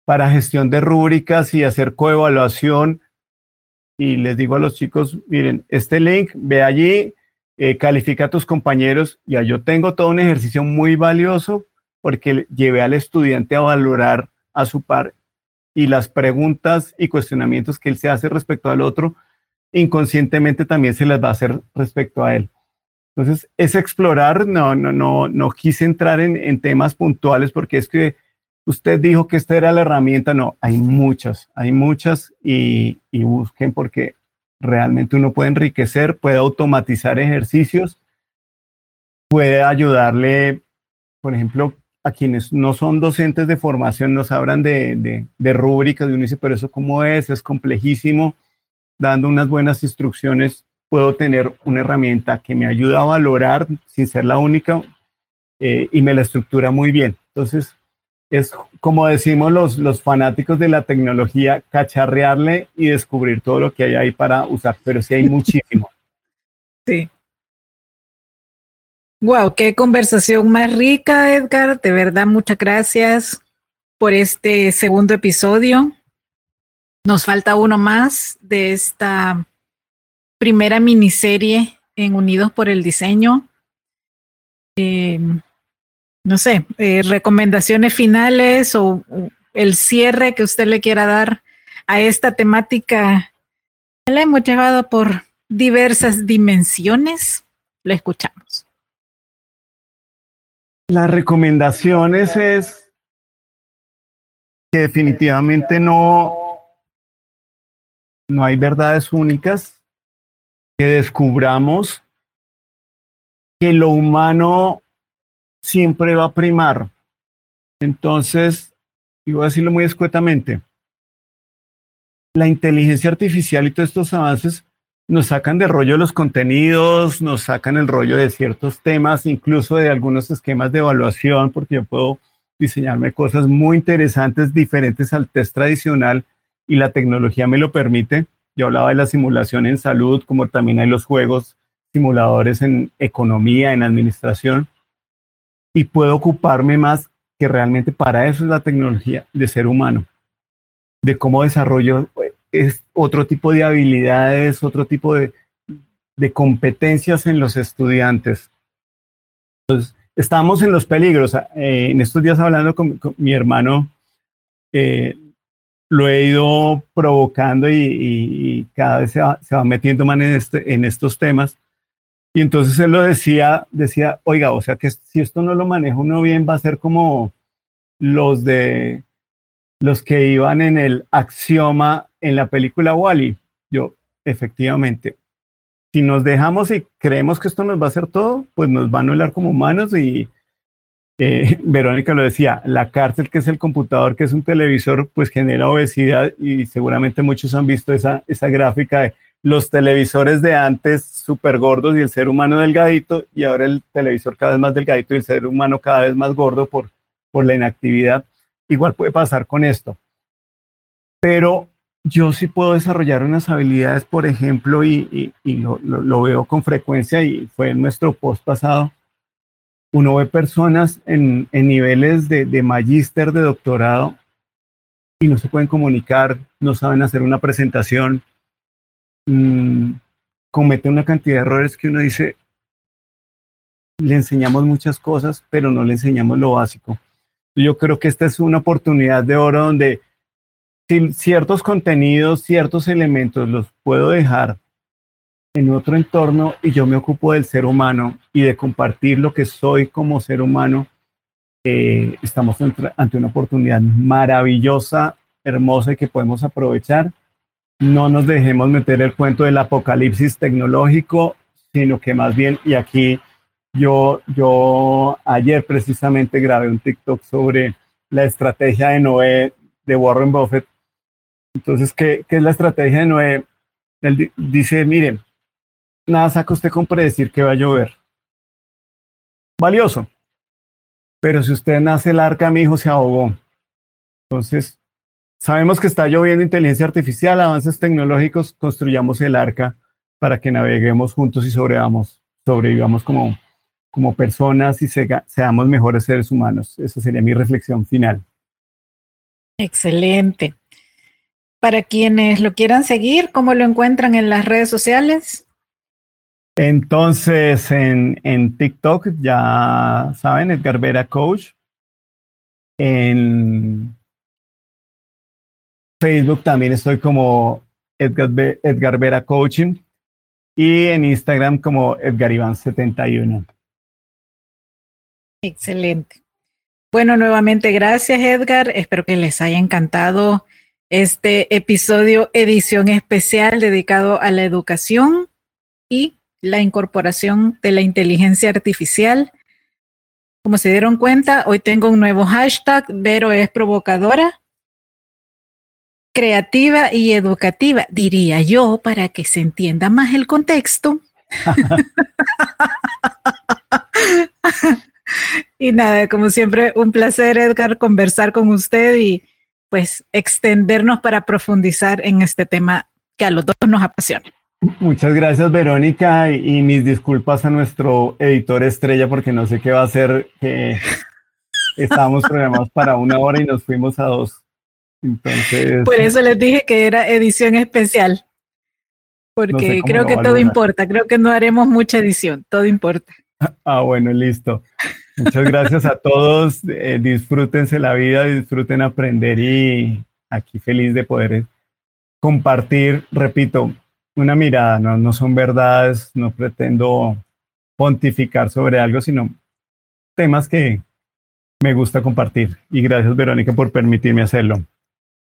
para gestión de rúbricas y hacer coevaluación. Y les digo a los chicos, miren, este link, ve allí, eh, califica a tus compañeros. Ya yo tengo todo un ejercicio muy valioso porque llevé al estudiante a valorar a su par y las preguntas y cuestionamientos que él se hace respecto al otro, inconscientemente también se les va a hacer respecto a él. Entonces, es explorar, no, no, no, no quise entrar en, en temas puntuales porque es que usted dijo que esta era la herramienta, no, hay muchas, hay muchas y, busquen porque realmente uno puede enriquecer, puede automatizar ejercicios, puede ayudarle, por ejemplo, a quienes no son docentes de formación, nos hablan de, de, rúbricas, y uno dice, pero eso cómo es, es complejísimo, dando unas buenas instrucciones, puedo tener una herramienta que me ayuda a valorar sin ser la única eh, y me la estructura muy bien. Entonces, es como decimos los, los fanáticos de la tecnología, cacharrearle y descubrir todo lo que hay ahí para usar, pero sí hay (laughs) muchísimo. Sí. Wow, qué conversación más rica, Edgar. De verdad, muchas gracias por este segundo episodio. Nos falta uno más de esta primera miniserie en Unidos por el Diseño. em, no sé, eh, recomendaciones finales o, el cierre que usted le quiera dar a esta temática. La hemos llevado por diversas dimensiones. Lo escuchamos. Las recomendaciones es que definitivamente no, no hay verdades únicas, que descubramos que lo humano siempre va a primar. Entonces, y voy a decirlo muy escuetamente, la inteligencia artificial y todos estos avances nos sacan del rollo de los contenidos, nos sacan el rollo de ciertos temas, incluso de algunos esquemas de evaluación, porque yo puedo diseñarme cosas muy interesantes, diferentes al test tradicional, y la tecnología me lo permite. Yo hablaba de la simulación en salud, como también hay los juegos simuladores en economía, en administración, y puedo ocuparme más que realmente para eso es la tecnología de ser humano, de cómo desarrollo es otro tipo de habilidades, otro tipo de, competencias en los estudiantes. Entonces, estamos en los peligros. Eh, en estos días hablando con, mi hermano, eh, lo he ido provocando y, cada vez se va, metiendo más en, este, en estos temas. Y entonces él lo decía, decía, oiga, o sea que si esto no lo maneja uno bien, va a ser como los de los que iban en el axioma en la película Wally. Yo, efectivamente, si nos dejamos y creemos que esto nos va a hacer todo, pues nos va a anular como humanos y eh, (laughs) Verónica lo decía, la cárcel que es el computador, que es un televisor, pues genera obesidad y seguramente muchos han visto esa, esa gráfica de los televisores de antes súper gordos y el ser humano delgadito y ahora el televisor cada vez más delgadito y el ser humano cada vez más gordo por, por la inactividad. Igual puede pasar con esto. Pero yo sí puedo desarrollar unas habilidades, por ejemplo, y, lo, veo con frecuencia y fue en nuestro post pasado. Uno ve personas en, niveles de, de magíster, de doctorado, y no se pueden comunicar, no saben hacer una presentación, mmm, una cantidad de errores que uno dice, le enseñamos muchas cosas, pero no le enseñamos lo básico. Yo creo que esta es una oportunidad de oro donde ciertos contenidos, ciertos elementos los puedo dejar en otro entorno y yo me ocupo del ser humano y de compartir lo que soy como ser humano, eh, estamos ante una oportunidad maravillosa, hermosa y que podemos aprovechar. No nos dejemos meter el cuento del apocalipsis tecnológico, sino que más bien, y aquí yo, yo ayer precisamente grabé un TikTok sobre la estrategia de Noé de Warren Buffett. Entonces, ¿qué, es la estrategia de Noé? Él dice, miren, nada saca usted con predecir que va a llover. Valioso. Pero si usted nace el arca, mi hijo se ahogó. Entonces, sabemos que está lloviendo inteligencia artificial, avances tecnológicos, construyamos el arca para que naveguemos juntos y sobrevivamos, sobrevivamos como, como personas y seamos mejores seres humanos. Esa sería mi reflexión final. Excelente. Para quienes lo quieran seguir, ¿cómo lo encuentran en las redes sociales? Entonces, en, en TikTok, ya saben, Edgar Vera Coach. En Facebook también estoy como Edgar, Edgar Vera Coaching. Y en Instagram como Edgar Iván 71. Excelente. Bueno, nuevamente gracias Edgar. Espero que les haya encantado este episodio edición especial dedicado a la educación y la incorporación de la inteligencia artificial. Como se dieron cuenta, hoy tengo un nuevo hashtag, Vero es provocadora, creativa y educativa, diría yo, para que se entienda más el contexto. (laughs) y nada, como siempre, un placer, Edgar, conversar con usted y pues extendernos para profundizar en este tema que a los dos nos apasiona. Muchas gracias, Verónica, y, mis disculpas a nuestro editor estrella porque no sé qué va a hacer. que (laughs) estábamos programados para una hora y nos fuimos a dos. Entonces. Por eso les dije que era edición especial. Porque creo que todo importa. Creo que no haremos mucha edición. Todo importa. Ah, bueno, listo. Muchas gracias a todos. Eh, disfrútense la vida, disfruten aprender y aquí feliz de poder compartir, repito, una mirada, no son verdades, no pretendo pontificar sobre algo, sino temas que me gusta compartir. Y gracias, Verónica, por permitirme hacerlo.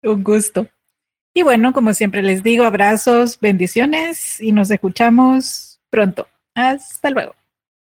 Un gusto. Y bueno, como siempre les digo, abrazos, bendiciones y nos escuchamos pronto. Hasta luego.